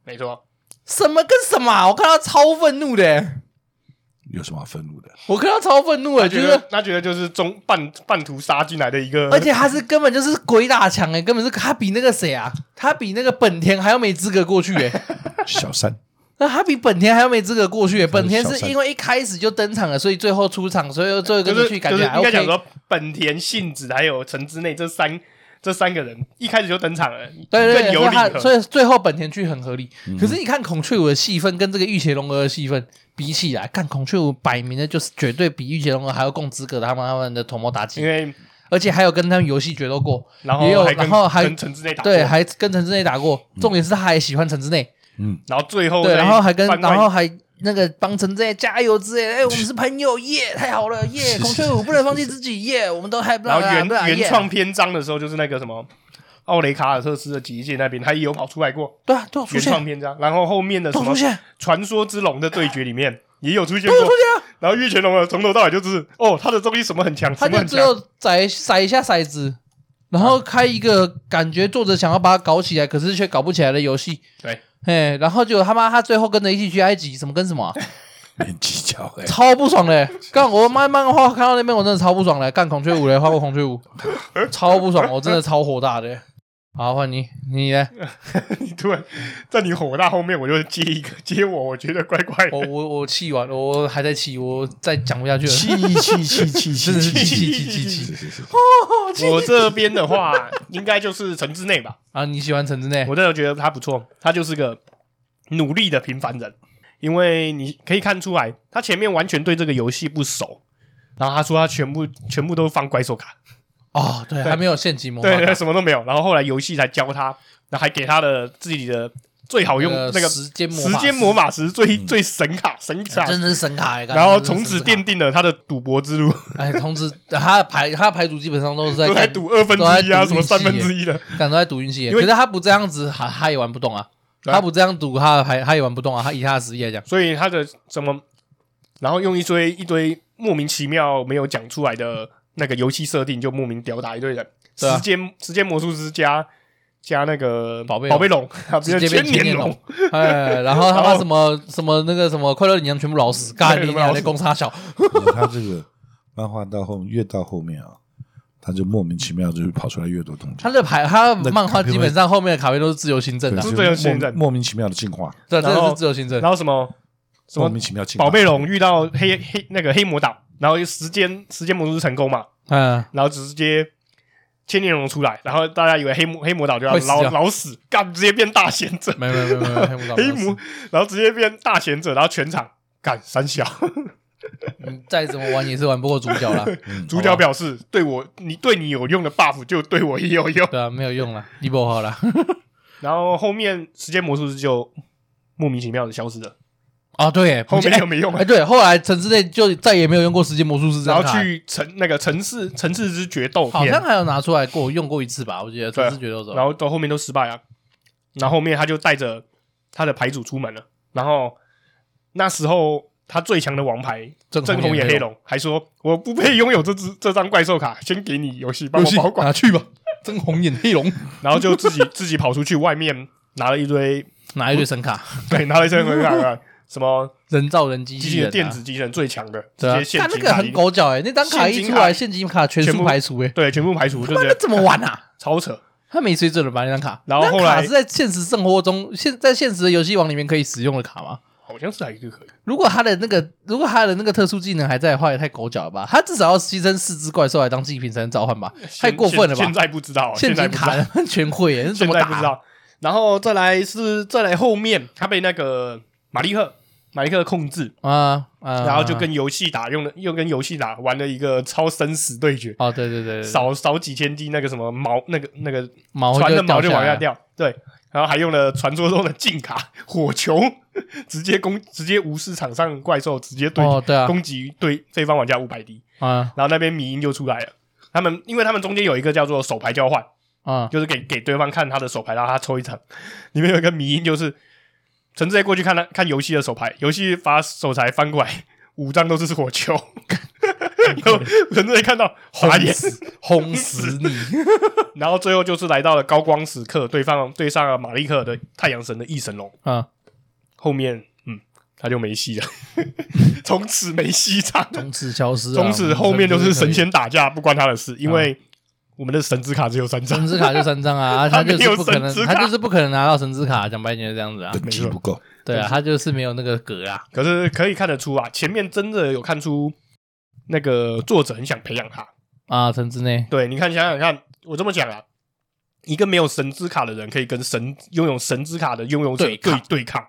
没错。什么跟什么？我看到超愤怒的。有什么愤怒的？我看到超愤怒的，觉得他觉得就是中半半途杀进来的一个，而且他是根本就是鬼打墙哎，根本是他比那个谁啊，他比那个本田还要没资格过去哎。小三，那他比本田还要没资格过去。本田是因为一开始就登场了，所以最后出场，所以最后跟着去，感觉还 OK。应该讲说本田、信子还有城之内这三。这三个人一开始就登场了，对对对，所以所以最后本田去很合理。嗯、可是你看孔雀舞的戏份跟这个御邪龙儿的戏份比起来，看孔雀舞摆明的就是绝对比御姐龙儿还要更资格的他们他们的同谋打击，因为而且还有跟他们游戏决斗过，然后也有然后还跟陈之内打对，还跟陈之内打过。重点是他还喜欢陈之内，嗯，然后最后对，然后还跟然后还那个帮陈真加油之类的，哎，我们是朋友耶，太好了耶，孔雀舞不能放弃自己耶，我们都还不然后原原创篇章的时候，就是那个什么奥雷卡尔特斯的结界那边，他也有跑出来过，对啊，都原创篇章，然后后面的什么传说之龙的对决里面也有出现过，然后月全龙啊从头到尾就是哦，他的东西什么很强，他就只有骰骰一下骰子。然后开一个感觉作者想要把它搞起来，可是却搞不起来的游戏。对，嘿，然后就他妈他最后跟着一起去埃及，什么跟什么、啊？很计较哎，超不爽嘞！干我漫漫画看到那边，我真的超不爽嘞！干孔雀舞嘞，画过孔雀舞，超不爽，我真的超火大的。好，换你，你呢？你突然在你火大后面，我就接一个接我，我觉得怪怪的。我我我气完了，我还在气，我再讲不下去了。气气气气气，气气气 气气！我这边的话，应该就是城之内吧？啊，你喜欢城之内？我真的觉得他不错，他就是个努力的平凡人，因为你可以看出来，他前面完全对这个游戏不熟，然后他说他全部全部都放怪兽卡。哦，对，还没有献级魔法，对对，什么都没有。然后后来游戏才教他，然后还给他的自己的最好用那个时间魔时间魔法石最最神卡神卡，真的是神卡。然后从此奠定了他的赌博之路。哎，从此他的牌他的牌组基本上都是在赌二分之一啊，什么三分之一的，感觉在赌运气。可是他不这样子，他他也玩不动啊。他不这样赌，他的牌他也玩不动啊。他以他的实力来讲，所以他的什么，然后用一堆一堆莫名其妙没有讲出来的。那个游戏设定就莫名吊打一堆人，时间时间魔术师加加那个宝贝宝贝龙，直接变千年龙，哎，然后他把什么什么那个什么快乐领羊全部老死，干你娘的公差小。他这个漫画到后越到后面啊，他就莫名其妙就跑出来越多东西。他的牌，他漫画基本上后面的卡片都是自由行政的，自由行政，莫名其妙的进化。对，这是自由行政。然后什么？什么？莫名其妙进化，宝贝龙遇到黑黑那个黑魔岛。然后时间时间魔术师成功嘛，嗯，然后直接千年龙出来，然后大家以为黑魔黑魔岛就要老老死，干直接变大贤者，没有没有没有黑魔 黑魔，然后直接变大贤者，然后全场干三小，你 再怎么玩也是玩不过主角啦。主角表示对我你对你有用的 buff 就对我也有用，对啊，没有用了，你不好了。然后后面时间魔术师就莫名其妙的消失了。啊，对，后面就没用了。哎，对，后来城市内就再也没有用过时间魔术师，然后去城那个城市城市之决斗，好像还有拿出来过用过一次吧，我记得城市决斗，然后到后面都失败了。然后后面他就带着他的牌组出门了。然后那时候他最强的王牌正红眼黑龙还说：“我不配拥有这只这张怪兽卡，先给你游戏帮我保管拿去吧。”真红眼黑龙，然后就自己自己跑出去外面拿了一堆拿一堆神卡，对，拿了一堆神卡。什么人造人机器人、电子机器人最强的，对啊，他那个很狗脚哎，那张卡一出来，现金卡全部排除哎，对，全部排除，就觉得怎么玩啊？超扯，他没水准了吧？那张卡，然后后来是在现实生活中，现在现实的游戏王里面可以使用的卡吗？好像是还是可以。如果他的那个，如果他的那个特殊技能还在的话，也太狗脚了吧？他至少要牺牲四只怪兽来当祭品才能召唤吧？太过分了吧？现在不知道，现金卡全会耶，现在不知道。然后再来是再来后面，他被那个马利克。马利克控制啊，啊然后就跟游戏打，用了又跟游戏打，玩了一个超生死对决。哦，对对对，少少几千滴那个什么毛，那个那个毛船的毛就往下掉。对，然后还用了传说中的禁卡火球，直接攻，直接无视场上怪兽，直接对、哦、对、啊、攻击对对方玩家五百滴。啊，然后那边迷音就出来了，他们因为他们中间有一个叫做手牌交换，啊，就是给给对方看他的手牌，然后他抽一场，里面有一个迷音就是。陈志杰过去看他看游戏的手牌，游戏把手牌翻过来，五张都是火球。然后陈志看到，滑眼，轰死你！然后最后就是来到了高光时刻，对方对上了马利克的太阳神的翼神龙啊。后面嗯，他就没戏了，从此没戏唱，从此消失，从此后面就是神仙打架，不关他的事，因为。我们的神之卡只有三张，神之卡就三张啊，他就是不可能，他就是不可能拿到神之卡，讲白点就这样子啊，等级不够，对啊，他就是没有那个格啊。可是可以看得出啊，前面真的有看出那个作者很想培养他。啊，神之内。对，你看想想看，我这么讲啊，一个没有神之卡的人可以跟神拥有神之卡的拥有者对对对抗，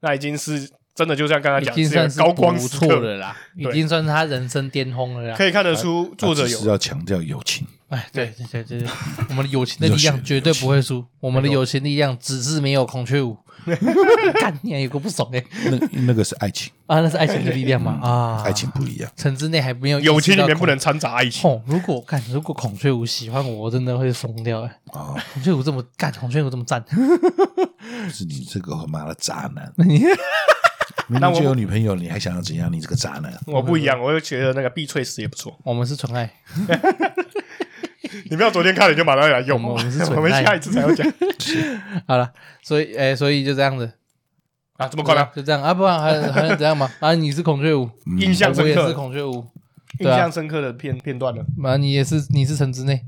那已经是真的就像刚才讲，已经算是高光不错的啦，已经算是他人生巅峰了啦。可以看得出作者有是要强调友情。哎，对对对对，我们的友情的力量绝对不会输，我们的友情力量只是没有孔雀舞。干你还有个不爽哎，那那个是爱情啊，那是爱情的力量吗？啊，爱情不一样。城之内还没有友情里面不能掺杂爱情。如果干，如果孔雀舞喜欢我，我真的会疯掉哎。啊，孔雀舞这么干，孔雀舞这么赞，是你这个妈的渣男。你。那我有女朋友，你还想要怎样？你这个渣男！我不一样，我就觉得那个碧翠丝也不错。我们是纯爱，你不要昨天看了就马上来用。我们是 纯爱，我们下一次才会讲。好了，所以诶，所以就这样子啊，这么快吗？就这样啊，不然还还能怎样吗？啊，你是孔雀舞，印象深刻，我也是孔雀舞，印象深刻的片片段了。啊，你也是，你是城之内，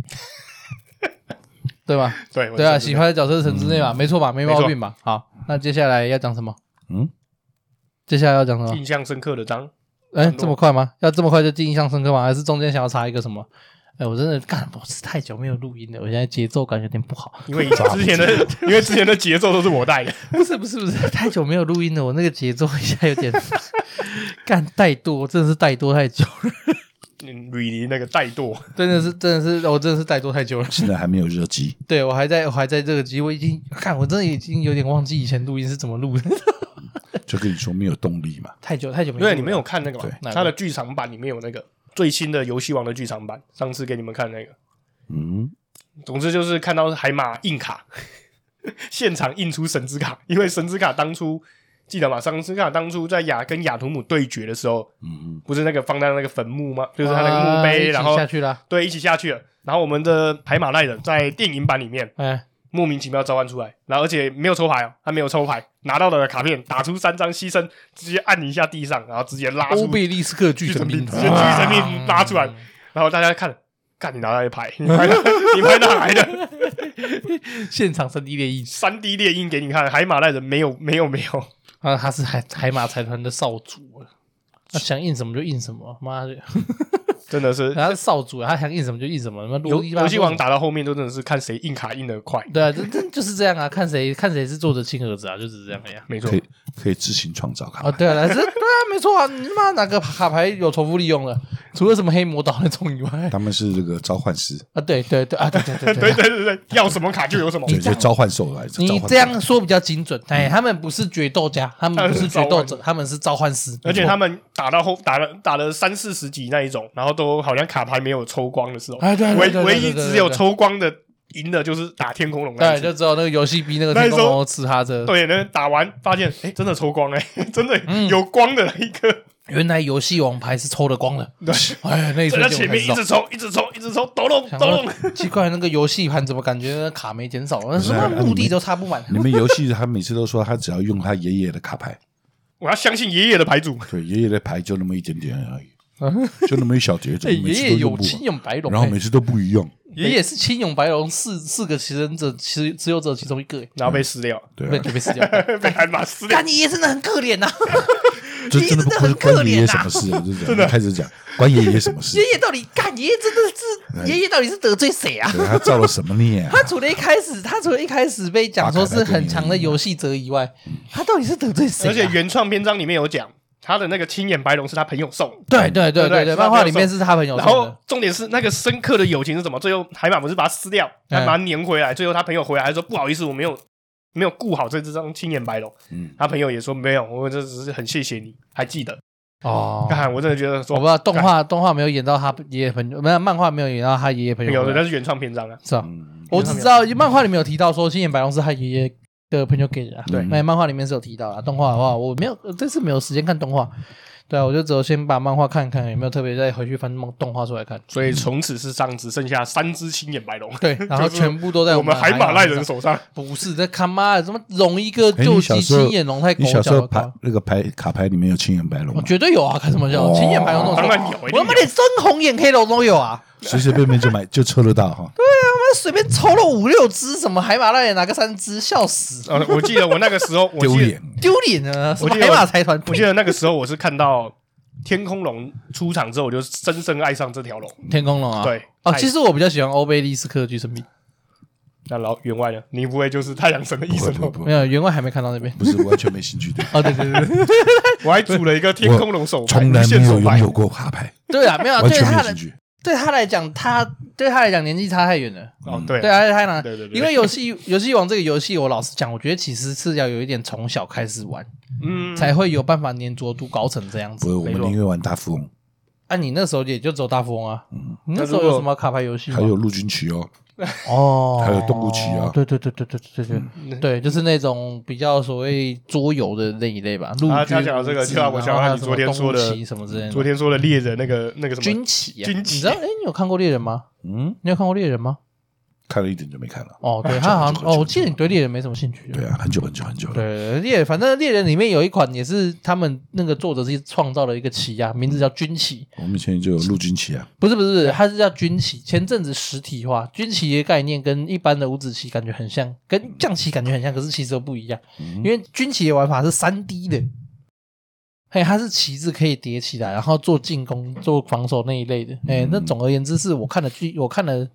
对吧？对对啊，喜欢的角色是城之内吧？没错吧？没毛病吧？好，那接下来要讲什么？嗯。接下来要讲什么？印象深刻的章，哎，这么快吗？要这么快就进印象深刻吗？还是中间想要插一个什么？哎，我真的干，我是太久没有录音了，我现在节奏感有点不好。因为之前的，因为之前的节奏都是我带的。不是不是不是，太久没有录音了，我那个节奏一下有点 干怠惰，真的是怠惰太久了。嗯，瑞离那个怠惰，真的是真的是，我真的是怠惰太久了。现在还没有热机，对我还在我还在这个机，我已经看，我真的已经有点忘记以前录音是怎么录的。就跟你说没有动力嘛，太久太久没对，你没有看那个嘛？他的剧场版里面有那个最新的游戏王的剧场版，上次给你们看那个。嗯，总之就是看到海马印卡，现场印出神之卡，因为神之卡当初记得吗？神之卡当初在雅跟雅图姆对决的时候，嗯，不是那个放在那个坟墓吗？就是他那个墓碑，然后下去了，对，一起下去了。然后我们的海马赖人在电影版里面，哎。莫名其妙召唤出来，然后而且没有抽牌哦，他没有抽牌，拿到的卡片打出三张牺牲，直接按一下地上，然后直接拉出欧贝利斯克巨神兵，直接巨神兵拉出来，然后大家看，看你拿到一牌，你拍哪来的？现场三 D 猎鹰，三 D 猎鹰给你看，海马赖人没有没有没有，啊，他是海海马财团的少主啊，他想印什么就印什么，妈的。真的是，他是少主，他想印什么就印什么。游游戏王打到后面都真的是看谁印卡印的快。对啊，这这就是这样啊，看谁看谁是作者亲儿子啊，就是这样呀。没错，可以可以自行创造卡。啊，对啊，这，对啊，没错啊。你他妈哪个卡牌有重复利用了？除了什么黑魔导那种以外，他们是这个召唤师啊。对对对啊，对对对对对对对，要什么卡就有什么。对，就召唤兽来。你这样说比较精准。哎，他们不是决斗家，他们不是决斗者，他们是召唤师。而且他们打到后打了打了三四十级那一种，然后都好像卡牌。没有抽光的时候，唯唯一只有抽光的赢的就是打天空龙，对，就只有那个游戏逼那个天空龙吃他这，对，那打完发现，哎，真的抽光哎，真的有光的那一个，原来游戏王牌是抽的光的，对，哎，那在前面一直抽，一直抽，一直抽，抖动抖动，奇怪，那个游戏盘怎么感觉卡没减少？那什么目的都插不满？你们游戏他每次都说他只要用他爷爷的卡牌，我要相信爷爷的牌组，对，爷爷的牌就那么一点点而已。就那么一小碟子，爷爷有青勇白龙，然后每次都不一样。爷爷是青勇白龙四四个持人者，持持有者其中一个，然后被撕掉，对，被被撕掉，被海马撕掉。干爷爷真的很可怜呐，这真的不是关爷爷什么事啊？真的开始讲关爷爷什么事？爷爷到底干爷爷真的是爷爷到底是得罪谁啊？他造了什么孽啊？他除了一开始，他除了一开始被讲说是很强的游戏者以外，他到底是得罪谁？而且原创篇章里面有讲。他的那个青眼白龙是他朋友送，对对对对对，漫画里面是他朋友送。然后重点是那个深刻的友情是什么？最后海马不是把它撕掉，还把它粘回来。最后他朋友回来还说不好意思，我没有没有顾好这只张青眼白龙。嗯，他朋友也说没有，我这只是很谢谢你，还记得哦。看，我真的觉得说，我不知道动画动画没有演到他爷爷朋友，没有漫画没有演到他爷爷朋友。有的，那是原创篇章啊，是啊？我只知道漫画里面有提到说青眼白龙是他爷爷的朋友给的。对，那漫画里面是有提到啊。动画的话我没有，这次没有时间看动画。对啊，我就只有先把漫画看看，有没有特别再回去翻动动画出来看。所以从此世上只剩下三只青眼白龙。对，然后全部都在我们海马赖人手上。不是这他妈的，怎么龙一个救急青眼龙太狗脚了？牌那个牌卡牌里面有青眼白龙？绝对有啊！开什么叫青眼白龙？当然有，我他妈连深红眼黑龙都有啊！随随便便就买就抽得到哈。对啊，我们随便抽了五六只，什么海马那里拿个三只，笑死！啊我记得我那个时候丢脸丢脸啊！什么海马财团？我记得那个时候我是看到。天空龙出场之后，我就深深爱上这条龙。天空龙啊，对哦，其实我比较喜欢欧贝利斯克巨神兵。那老员外呢？你不会就是太阳神的意思吗？没有，员外还没看到那边，不是完全没兴趣的。哦，对对对，我还组了一个天空龙手牌，从来没有拥有过卡牌。对啊，没有，完全没兴趣。对他来讲，他对他来讲年纪差太远了。哦，对，对，而且他呢，对对对，因为游戏 游戏王这个游戏，我老实讲，我觉得其实是要有一点从小开始玩，嗯，才会有办法粘着度高成这样子。不是，我们宁愿玩大富翁。啊，你那时候也就走大富翁啊，嗯，你那时候有什么卡牌游戏？还有陆军棋哦。哦，还有动物棋啊，对对对对对对对对，就是那种比较所谓桌游的那一类吧。啊，他讲这个，就让我想到你昨天说的什么之类的。昨天说的猎人那个那个什么军旗，军旗，你知道？哎，你有看过猎人吗？嗯，你有看过猎人吗？看了一点就没看了。哦，对他好像哦，我记得你对猎人没什么兴趣。对啊，很久很久很久了。对猎，反正猎人里面有一款也是他们那个作者自己创造了一个棋啊，名字叫军旗。我们以前就有陆军旗啊。不是不是，它是叫军旗。前阵子实体化军旗的概念跟一般的五子棋感觉很像，跟象棋感觉很像，可是其实都不一样。因为军棋的玩法是三 D 的，嘿，它是旗子可以叠起来，然后做进攻、做防守那一类的。哎，那总而言之是我看了剧，我看了。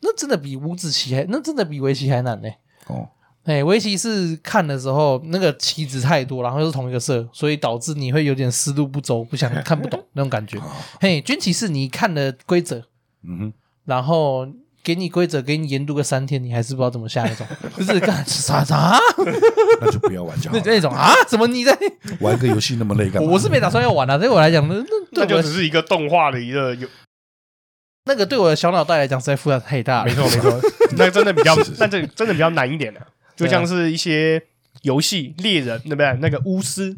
那真的比五子棋还，那真的比围棋还难呢。哦，哎，围棋是看的时候那个棋子太多，然后又是同一个色，所以导致你会有点思路不周，不想看不懂 那种感觉。嘿，军棋是你看了规则，嗯哼，然后给你规则，给你研读个三天，你还是不知道怎么下那种，就是干啥啥，那就不要玩就好。那 那种啊，怎么你在玩个游戏那么累干嘛？我是没打算要玩的，对我来讲，那那那就只是一个动画的一个有。那个对我的小脑袋来讲实在负担太大，没错没错，那真的比较，那这真的比较难一点的，就像是一些游戏猎人，对不对？那个巫师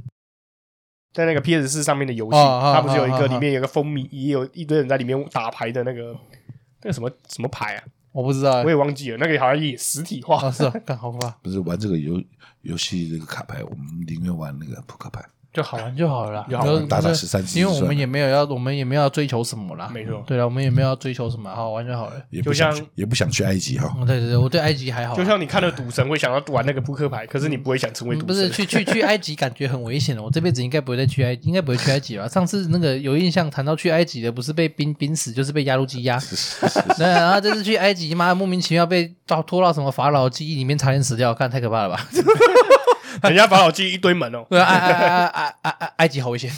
在那个 PS 四上面的游戏，它不是有一个里面有个风靡，也有一堆人在里面打牌的那个 那个什么什么牌啊？我不知道，我也忘记了。那个好像也实体化，是啊，干好吧？不是玩这个游游戏这个卡牌，我们宁愿玩那个扑克牌。就好玩就好了啦，然后打打十三次，因为我们也没有要，我们也没有要追求什么啦。没错，对了，我们也没有要追求什么，好玩就好了。也不想，也不想去埃及哈。对对对，我对埃及还好。就像你看了赌神会想要玩那个扑克牌，可是你不会想成为赌神。不是去去去埃及，感觉很危险的。我这辈子应该不会再去埃，应该不会去埃及吧？上次那个有印象谈到去埃及的，不是被冰冰死，就是被压路机压。对，然后这次去埃及，妈莫名其妙被到拖到什么法老记忆里面，差点死掉，看太可怕了吧？人家法老记一堆门哦，对啊，埃埃埃埃埃埃埃及好危险，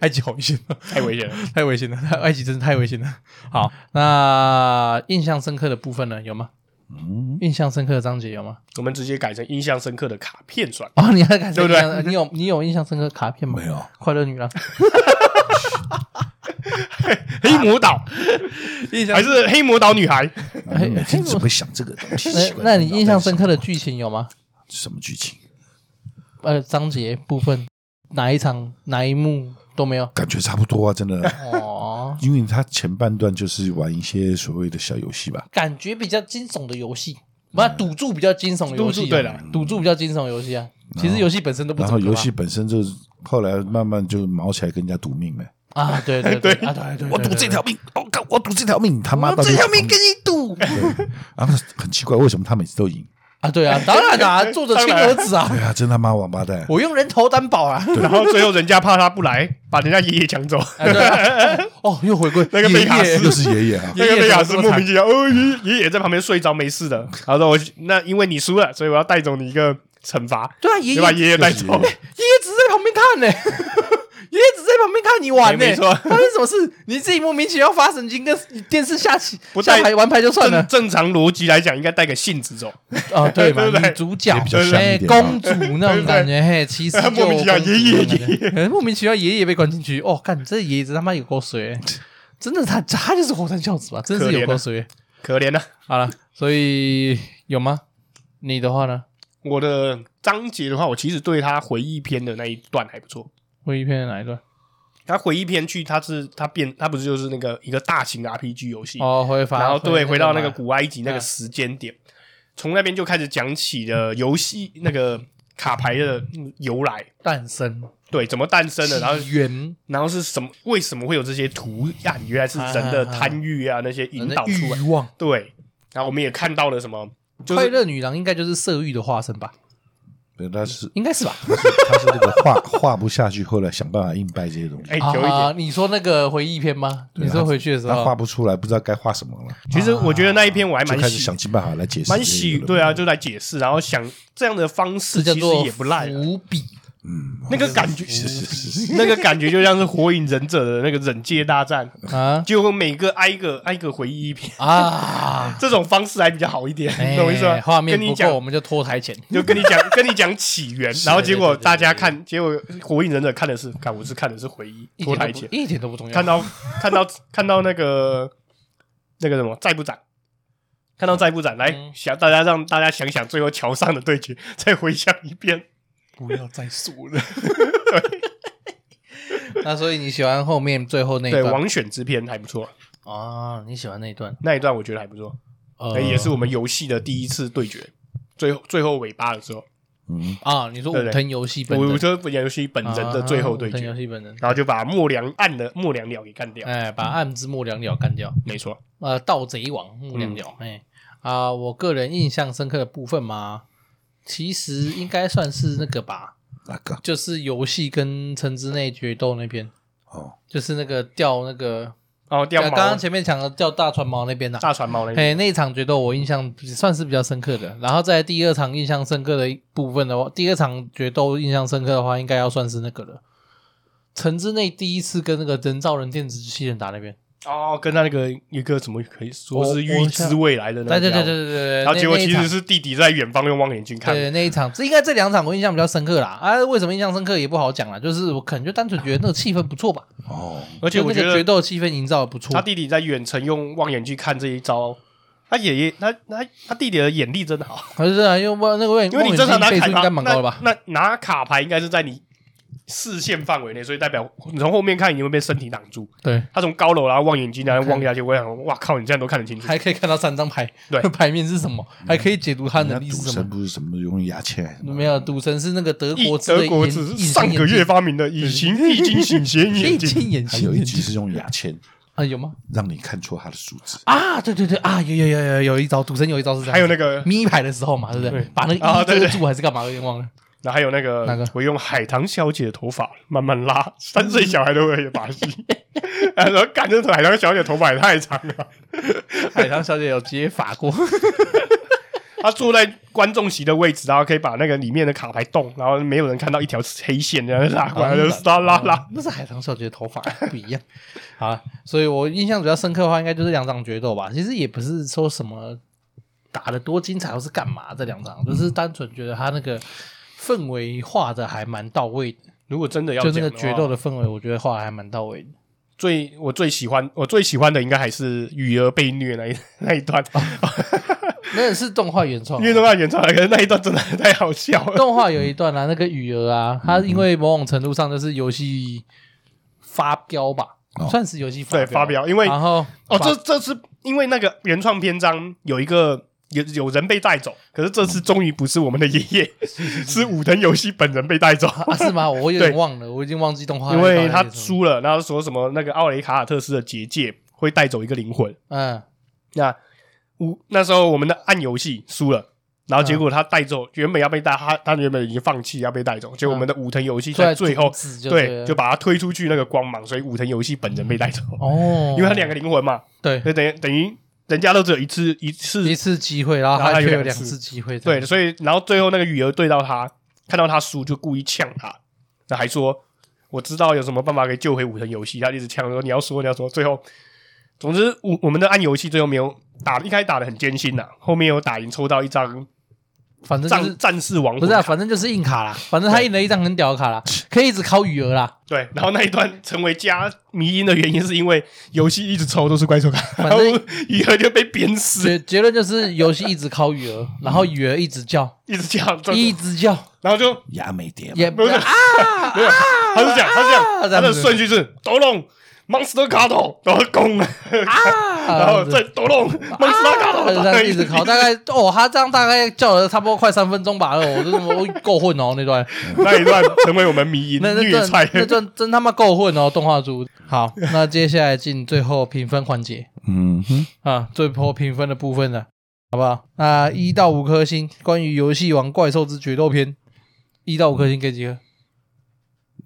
埃及好危险，太危险了，太危险了，埃及真是太危险了。好，那印象深刻的部分呢？有吗？嗯，印象深刻的章节有吗？我们直接改成印象深刻的卡片算哦，你还改成对不对？你有你有印象深刻的卡片吗？没有，快乐女郎，黑魔岛，还是黑魔岛女孩？每天只会想这个东西。那你印象深刻的剧情有吗？什么剧情？呃，章节部分哪一场哪一幕都没有？感觉差不多啊，真的。哦，因为他前半段就是玩一些所谓的小游戏吧，感觉比较惊悚的游戏，不，赌注比较惊悚的游戏。对了，赌注比较惊悚游戏啊。其实游戏本身都不。然后游戏本身就是后来慢慢就毛起来跟人家赌命了。啊，对对对 啊，对对，我赌这条命，我靠，我赌这条命，他妈这条命跟你赌。然后很奇怪，为什么他每次都赢？啊，对啊，当然啦，作者亲儿子啊，对啊，真他妈王八蛋！我用人头担保啊，然后最后人家怕他不来，把人家爷爷抢走。哦，又回归那个贝卡斯，又是爷爷啊，那个贝卡斯莫名其妙，哦，爷爷爷在旁边睡着没事的。他说我那因为你输了，所以我要带走你一个惩罚。对啊，爷爷把爷爷带走，爷爷只是在旁边看呢。爷爷只在旁边看你玩呢，发生什么事？你自己莫名其妙发神经，跟电视下棋不带牌玩牌就算了。正常逻辑来讲，应该带个信子走。哦，对嘛，女主角哎，公主那种感觉，嘿，其实 莫名其妙爷爷爷爷，莫名其妙爷爷被关进去。哦，看这爷爷他妈有够水，真的他他就是火山孝子吧？真是有够水，可怜了。好了，所以有吗？你的话呢？我的章节的话，我其实对他回忆篇的那一段还不错。回忆篇哪一段？他回忆篇去，他是他变，他不是就是那个一个大型的 RPG 游戏哦，回然后对，回到那个古埃及那个时间点，从那边就开始讲起了游戏那个卡牌的由来、诞生，对，怎么诞生的，然后源，然后是什么？为什么会有这些图案？原来是人的贪欲啊，那些引导出来。对，然后我们也看到了什么？快乐女郎应该就是色欲的化身吧？对，他是应该是吧？他是他是那个画画不下去，后来想办法硬掰这些东西。哎，久一点，你说那个回忆篇吗？你说回去的时候他画不出来，不知道该画什么了。其实我觉得那一篇我还蛮开始想尽办法来解释，蛮喜对啊，就来解释，然后想这样的方式其实也不赖，伏笔。嗯，那个感觉是是是，那个感觉就像是火影忍者的那个忍界大战啊，就每个挨个挨个回忆一遍啊，这种方式还比较好一点，懂我意思吗？画面不够，我们就拖台前，就跟你讲跟你讲起源，然后结果大家看，结果火影忍者看的是，看我是看的是回忆，拖台前一点都不重要。看到看到看到那个那个什么再不斩，看到再不斩，来想大家让大家想想最后桥上的对决，再回想一遍。不要再说了。那所以你喜欢后面最后那一段？对，王选之篇还不错啊。你喜欢那一段？那一段我觉得还不错，呃，也是我们游戏的第一次对决，最后最后尾巴的时候。嗯啊，你说武藤游戏本，武藤游戏本人的最后对决，游戏本人，然后就把墨良暗的墨良鸟给干掉，哎，把暗之墨良鸟干掉，没错。呃，盗贼王墨良鸟，哎啊，我个人印象深刻的部分嘛。其实应该算是那个吧，哪个？就是游戏跟城之内决斗那边哦，就是那个掉那个哦掉。刚刚前面讲的掉大船锚那边的大船猫那边，哎，那一场决斗我印象算是比较深刻的。然后在第二场印象深刻的一部分的话，第二场决斗印象深刻的话，应该要算是那个了。城之内第一次跟那个人造人电子机器人打那边。哦，跟他那个一个怎么可以说是预知未来的那个？对对对对对对。然后结果其实是弟弟在远方用望远镜看。对，那一场，这应该这两场我印象比较深刻啦。啊，为什么印象深刻也不好讲啦，就是我可能就单纯觉得那个气氛不错吧。哦，而且我觉得决斗气氛营造的不错。他弟弟在远程用望远镜看这一招，他爷爷他他他弟弟的眼力真的好。可是啊，因为望那个望远镜，因为你正常拿卡牌应该蛮高的吧？那拿卡牌应该是在你。视线范围内，所以代表你从后面看，你会被身体挡住。对，他从高楼然后望远镜然后望下去，我想，哇靠，你这样都看得清楚，还可以看到三张牌，对，牌面是什么，还可以解读他的能力是什么。赌神不是什么用牙签？没有，赌神是那个德国德国是上个月发明的隐形液晶隐形眼镜，还有一集是用牙签 啊？有吗？让你看错他的数字啊？对对对啊，有有有有有一招，赌神有一招是这样，还有那个咪牌的时候嘛，对不对？把那个一遮住还是干嘛？有点忘了。然后还有那个，个我用海棠小姐的头发慢慢拉，三岁小孩都会有把戏。然后感觉海棠小姐头发也太长了，海棠小姐有接发过。她坐在观众席的位置，然后可以把那个里面的卡牌动，然后没有人看到一条黑线这样拉过来，就拉拉拉。那是海棠小姐的头发不一样。好，所以我印象比较深刻的话，应该就是两场决斗吧。其实也不是说什么打的多精彩或是干嘛，这两场就是单纯觉得他那个。氛围画的还蛮到位的。如果真的要就那个决斗的氛围，我觉得画的还蛮到位的。最我最喜欢我最喜欢的应该还是雨儿被虐那一 那一段。那也是动画原创，因为动画原创，可是那一段真的太好笑了。动画有一段啊，那个雨儿啊，他因为某种程度上就是游戏发飙吧，算是游戏对发飙，因为然后哦，这这是因为那个原创篇章有一个。有有人被带走，可是这次终于不是我们的爷爷，是武藤游戏本人被带走，啊，是吗？我有点忘了，我已经忘记动画，因为他输了，然后说什么那个奥雷卡尔特斯的结界会带走一个灵魂，嗯，那武那时候我们的暗游戏输了，然后结果他带走，原本要被带，他他原本已经放弃要被带走，结果我们的武藤游戏在最后对就把他推出去那个光芒，所以武藤游戏本人被带走哦，因为他两个灵魂嘛，对，所以等于等于。人家都只有一次一次一次机会，然后他却有两次机会。对，所以然后最后那个雨儿对到他，看到他输就故意呛他，那还说我知道有什么办法可以救回武藤游戏，他一直呛说你要说你要说。最后，总之我我们的暗游戏最后没有打，一开始打的很艰辛呐，后面有打赢，抽到一张。反正就是战士王，不是啊，反正就是硬卡啦。反正他印了一张很屌的卡啦，可以一直考雨儿啦。对，然后那一段成为加迷因的原因，是因为游戏一直抽都是怪兽卡，反正雨儿就被鞭死。结结论就是游戏一直考雨儿，然后雨儿一直叫，一直叫，一直叫，然后就牙没掉，也不是啊，没有，他是这样，他是这样，他的顺序是斗龙。Monster 卡头，然后攻，啊，然后再抖动 Monster 卡头，这样一直考，大概哦，他这样大概叫了差不多快三分钟吧，哦，我我够混哦那段，那一段成为我们迷因 虐菜，那段真他妈够混哦，动画组。好，那接下来进最后评分环节，嗯哼，啊，最后评分的部分了，好不好？那一到五颗星，关于游戏王怪兽之决斗篇，一到五颗星给几颗？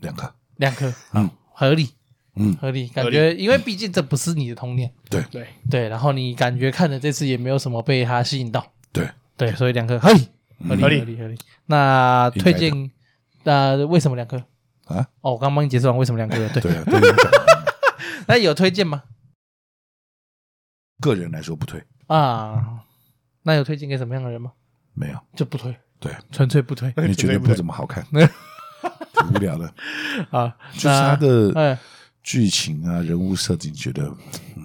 两颗，两颗，嗯，合理，嗯，合理，感觉因为毕竟这不是你的童年，对。对。对，然后你感觉看了这次也没有什么被他吸引到，对。对，所以两颗合理，合理，合合理理，合理。那推荐，那为什么两颗啊？哦，我刚帮你解释完为什么两颗了，对。对 那有推荐吗？个人来说不推。啊，那有推荐给什么样的人吗？没有，就不推，对，纯粹不推，因为觉得不怎么好看，挺无聊的啊。就是他的嗯剧情啊，人物设定觉得，嗯，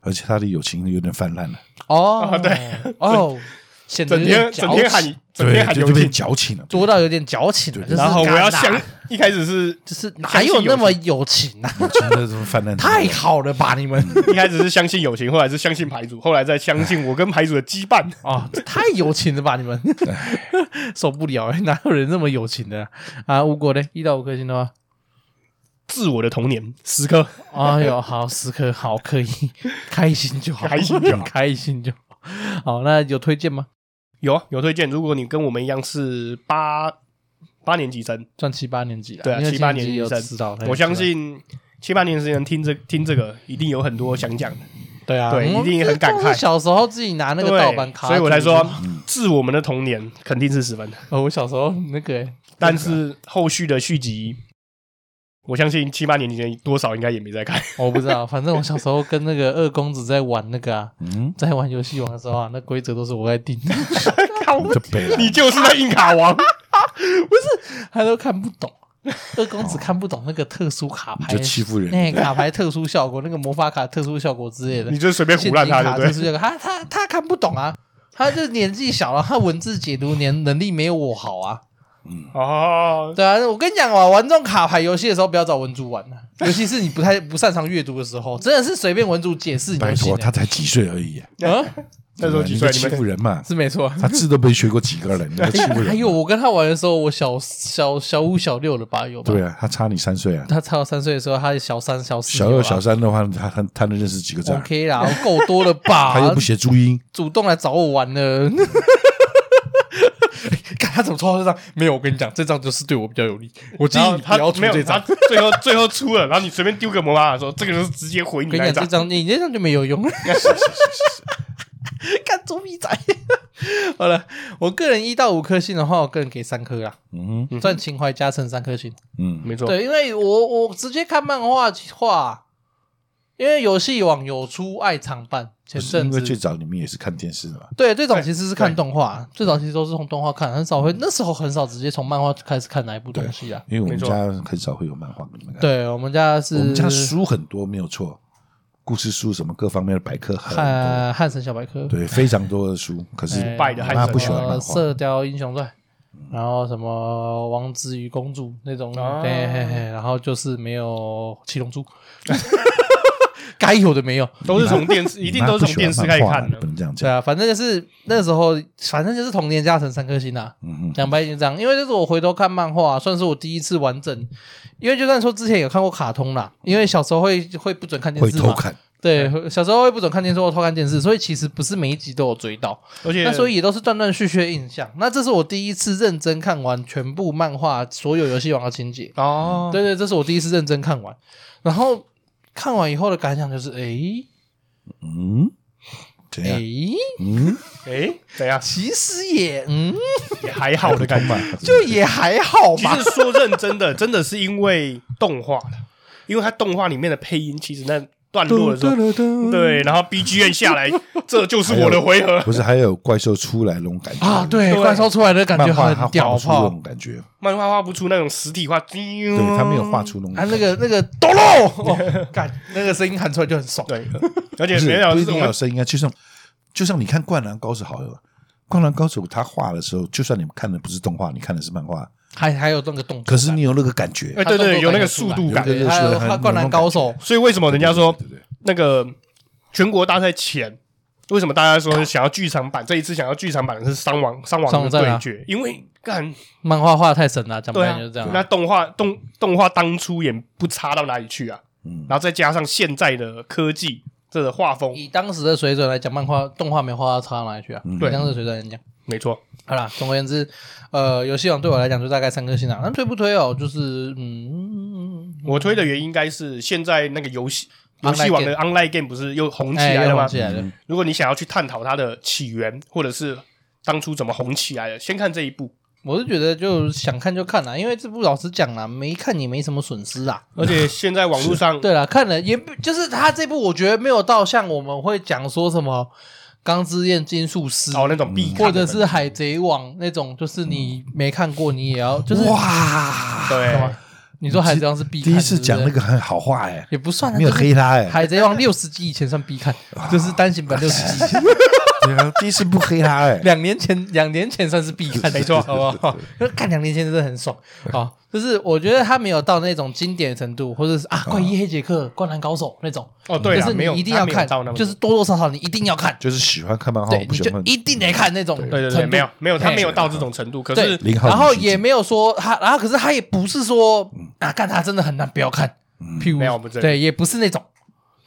而且他的友情有点泛滥了。哦，对，哦，显得整天整天喊，整天喊就变矫情了，多到有点矫情了。然后我要相，一开始是就是哪有那么友情啊？友情的这种泛滥，太好了吧？你们 一开始是相信友情，后来是相信牌组，后来再相信我跟牌组的羁绊 啊！太友情了吧？你们受不了哎！哪有人那么友情的啊？吴果呢？一到五颗星的话，自我的童年十颗。哎呦，好十颗，好可以，开心就好，开心就好，开心就好。好，那有推荐吗？有啊，有推荐。如果你跟我们一样是八八年级生，算七八年级了，对啊，七八年级生，知道。我相信七八年级生听这听这个，一定有很多想讲的。对啊，对，一定很感慨。小时候自己拿那个盗版卡，所以我才说，致我们的童年肯定是十分的。哦，我小时候那个，但是后续的续集，我相信七八年级生多少应该也没在看。我不知道，反正我小时候跟那个二公子在玩那个啊，在玩游戏王的时候啊，那规则都是我在定的。你就是那硬卡王，不是，他都看不懂。二公子看不懂那个特殊卡牌，就欺负人。那卡牌特殊效果，那个魔法卡特殊效果之类的，你就随便胡乱他，对不对？他他他看不懂啊，他就年纪小了，他文字解读年能力没有我好啊。嗯哦，对啊，我跟你讲啊，玩这种卡牌游戏的时候，不要找文竹玩啊，尤其是你不太不擅长阅读的时候，真的是随便文竹解释。拜托，他才几岁而已 啊！那时候几岁？欺负人嘛，是没错。他字都没学过几个人，你欺负人。还有我跟他玩的时候，我小小小五小六了吧？有吧？对啊，他差你三岁啊。他差我三岁的时候，他小三小四。小二小三的话，他他他能认识几个字？OK 啦，够多了吧？他又不写注音，主动来找我玩了。看他怎么抽到这张？没有，我跟你讲，这张就是对我比较有利。我建议你不要出这张。最后 最后出了，然后你随便丢个魔法的时候，这个人是直接回你。跟你，这张你这张就没有用。看作弊仔，好了，我个人一到五颗星的话，我个人给三颗啦。嗯哼，算情怀加成三颗星。嗯，没错。对，因为我我直接看漫画画，因为游戏网有出爱藏版，前阵子因为最早你们也是看电视的嘛。对，最早其实是看动画，最早其实都是从动画看，很少会那时候很少直接从漫画开始看哪一部东西啊。因为我们家很少会有漫画给你们看。对，我们家是，我们家书很多，没有错。故事书什么各方面的百科很多，汉汉神小百科对，非常多的书。可是拜的汉神不喜欢漫画，射雕英雄传，然后什么王子与公主那种，对，然后就是没有七龙珠，该有的没有，都是从电视，一定都是从电视开始看的，不能这样讲。对啊，反正就是那时候，反正就是童年加成三颗星啊，两百点这样。因为这是我回头看漫画，算是我第一次完整。因为就算说之前有看过卡通啦，因为小时候会会不准看电视嘛，对，小时候会不准看电视或偷看电视，所以其实不是每一集都有追到，而且那所以也都是断断续续的印象。那这是我第一次认真看完全部漫画所有游戏王的情节。哦，对对，这是我第一次认真看完，然后看完以后的感想就是，诶，嗯。哎，嗯，哎，怎样？其实也，嗯，也还好的感觉，就也还好吧。其实说认真的，真的是因为动画的，因为它动画里面的配音，其实那段落的时候，对，然后 BGM 下来，这就是我的回合。不是，还有怪兽出来那种感觉啊？对，怪兽出来的感觉很屌炮，那种感觉。漫画画不出那种实体化，对，他没有画出那种。他那个那个哆啰，感那个声音喊出来就很爽。对，而且没有不一定要有声音啊，就像就像你看《灌篮高手》好了，《灌篮高手》他画的时候，就算你们看的不是动画，你看的是漫画，还还有那个动作，可是你有那个感觉，哎，对对，有那个速度感，还有《灌篮高手》。所以为什么人家说那个全国大赛前？为什么大家说想要剧场版？这一次想要剧场版的是伤亡伤亡的对决，因为干漫画画太神了，讲白了就是这样。那动画动动画当初也不差到哪里去啊，然后再加上现在的科技，这个画风，以当时的水准来讲，漫画动画没画到差到哪里去啊？对，当时的水准来讲，没错。好啦，总而言之，呃，游戏王对我来讲就大概三颗星啦。那推不推哦？就是嗯，我推的原因应该是现在那个游戏游戏王的 online game 不是又红起来了吗？起来了。如果你想要去探讨它的起源，或者是当初怎么红起来的，先看这一部。我是觉得就想看就看啦，因为这部老实讲啦，没看也没什么损失啊。而且现在网络上 对啦，看了也不就是他这部，我觉得没有到像我们会讲说什么《钢之炼金术师》哦那种必看，或者是《海贼王》那种，就是你没看过你也要就是哇，对，你说《海贼王》是必看，第一次讲那个很好话哎，也不算没有黑他哎，《海贼王》六十集以前算必看，就是单行本六十集第一次不黑他哎，两年前两年前算是必看，没错，好不好？看两年前真的很爽。啊！就是我觉得他没有到那种经典程度，或者是啊，怪医黑杰克、灌篮高手那种。哦，对，就是你一定要看，就是多多少少你一定要看，就是喜欢看漫画，对，你就一定得看那种，对对对，没有没有，他没有到这种程度，可是然后也没有说他，然后可是他也不是说啊，看他真的很难不要看，譬如对，也不是那种，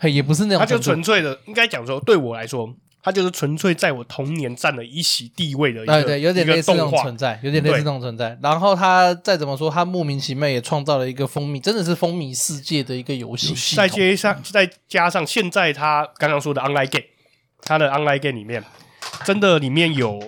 也不是那种，他就纯粹的，应该讲说，对我来说。它就是纯粹在我童年占了一席地位的一个，对对，有点类似那种存在，有点类似那种存在。然后它再怎么说，它莫名其妙也创造了一个风靡，真的是风靡世界的一个游戏。再加上再加上现在他刚刚说的 online game，它的 online game 里面真的里面有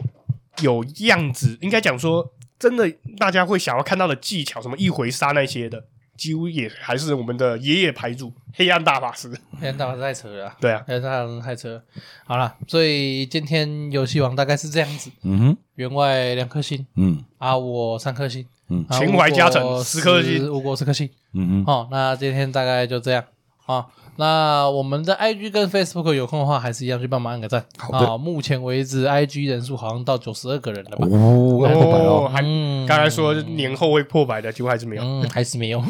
有样子，应该讲说真的，大家会想要看到的技巧，什么一回杀那些的。几乎也还是我们的爷爷牌主黑暗大法师，黑暗大法师太扯了，对啊，黑暗大法师太扯了。好了，所以今天游戏王大概是这样子，嗯哼，员外两颗星，嗯，啊我三颗星，嗯，情怀加成十颗星，吴国十颗星，嗯哼，好，那今天大概就这样。啊。那我们的 IG 跟 Facebook 有空的话，还是一样去帮忙按个赞。好，目前为止 IG 人数好像到九十二个人了吧？哦，破百哦，还刚才说年后会破百的，结果还是没有，嗯，还是没有，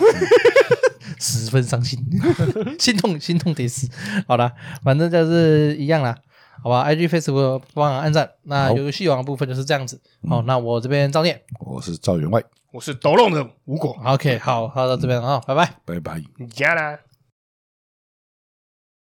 十分伤心，心痛心痛得死。好了，反正就是一样啦，好吧？IG Facebook 帮忙按赞。那游戏王的部分就是这样子。好，那我这边赵念，我是赵员外，我是抖龙的吴果。OK，好，好到这边啊，拜拜，拜拜，加啦。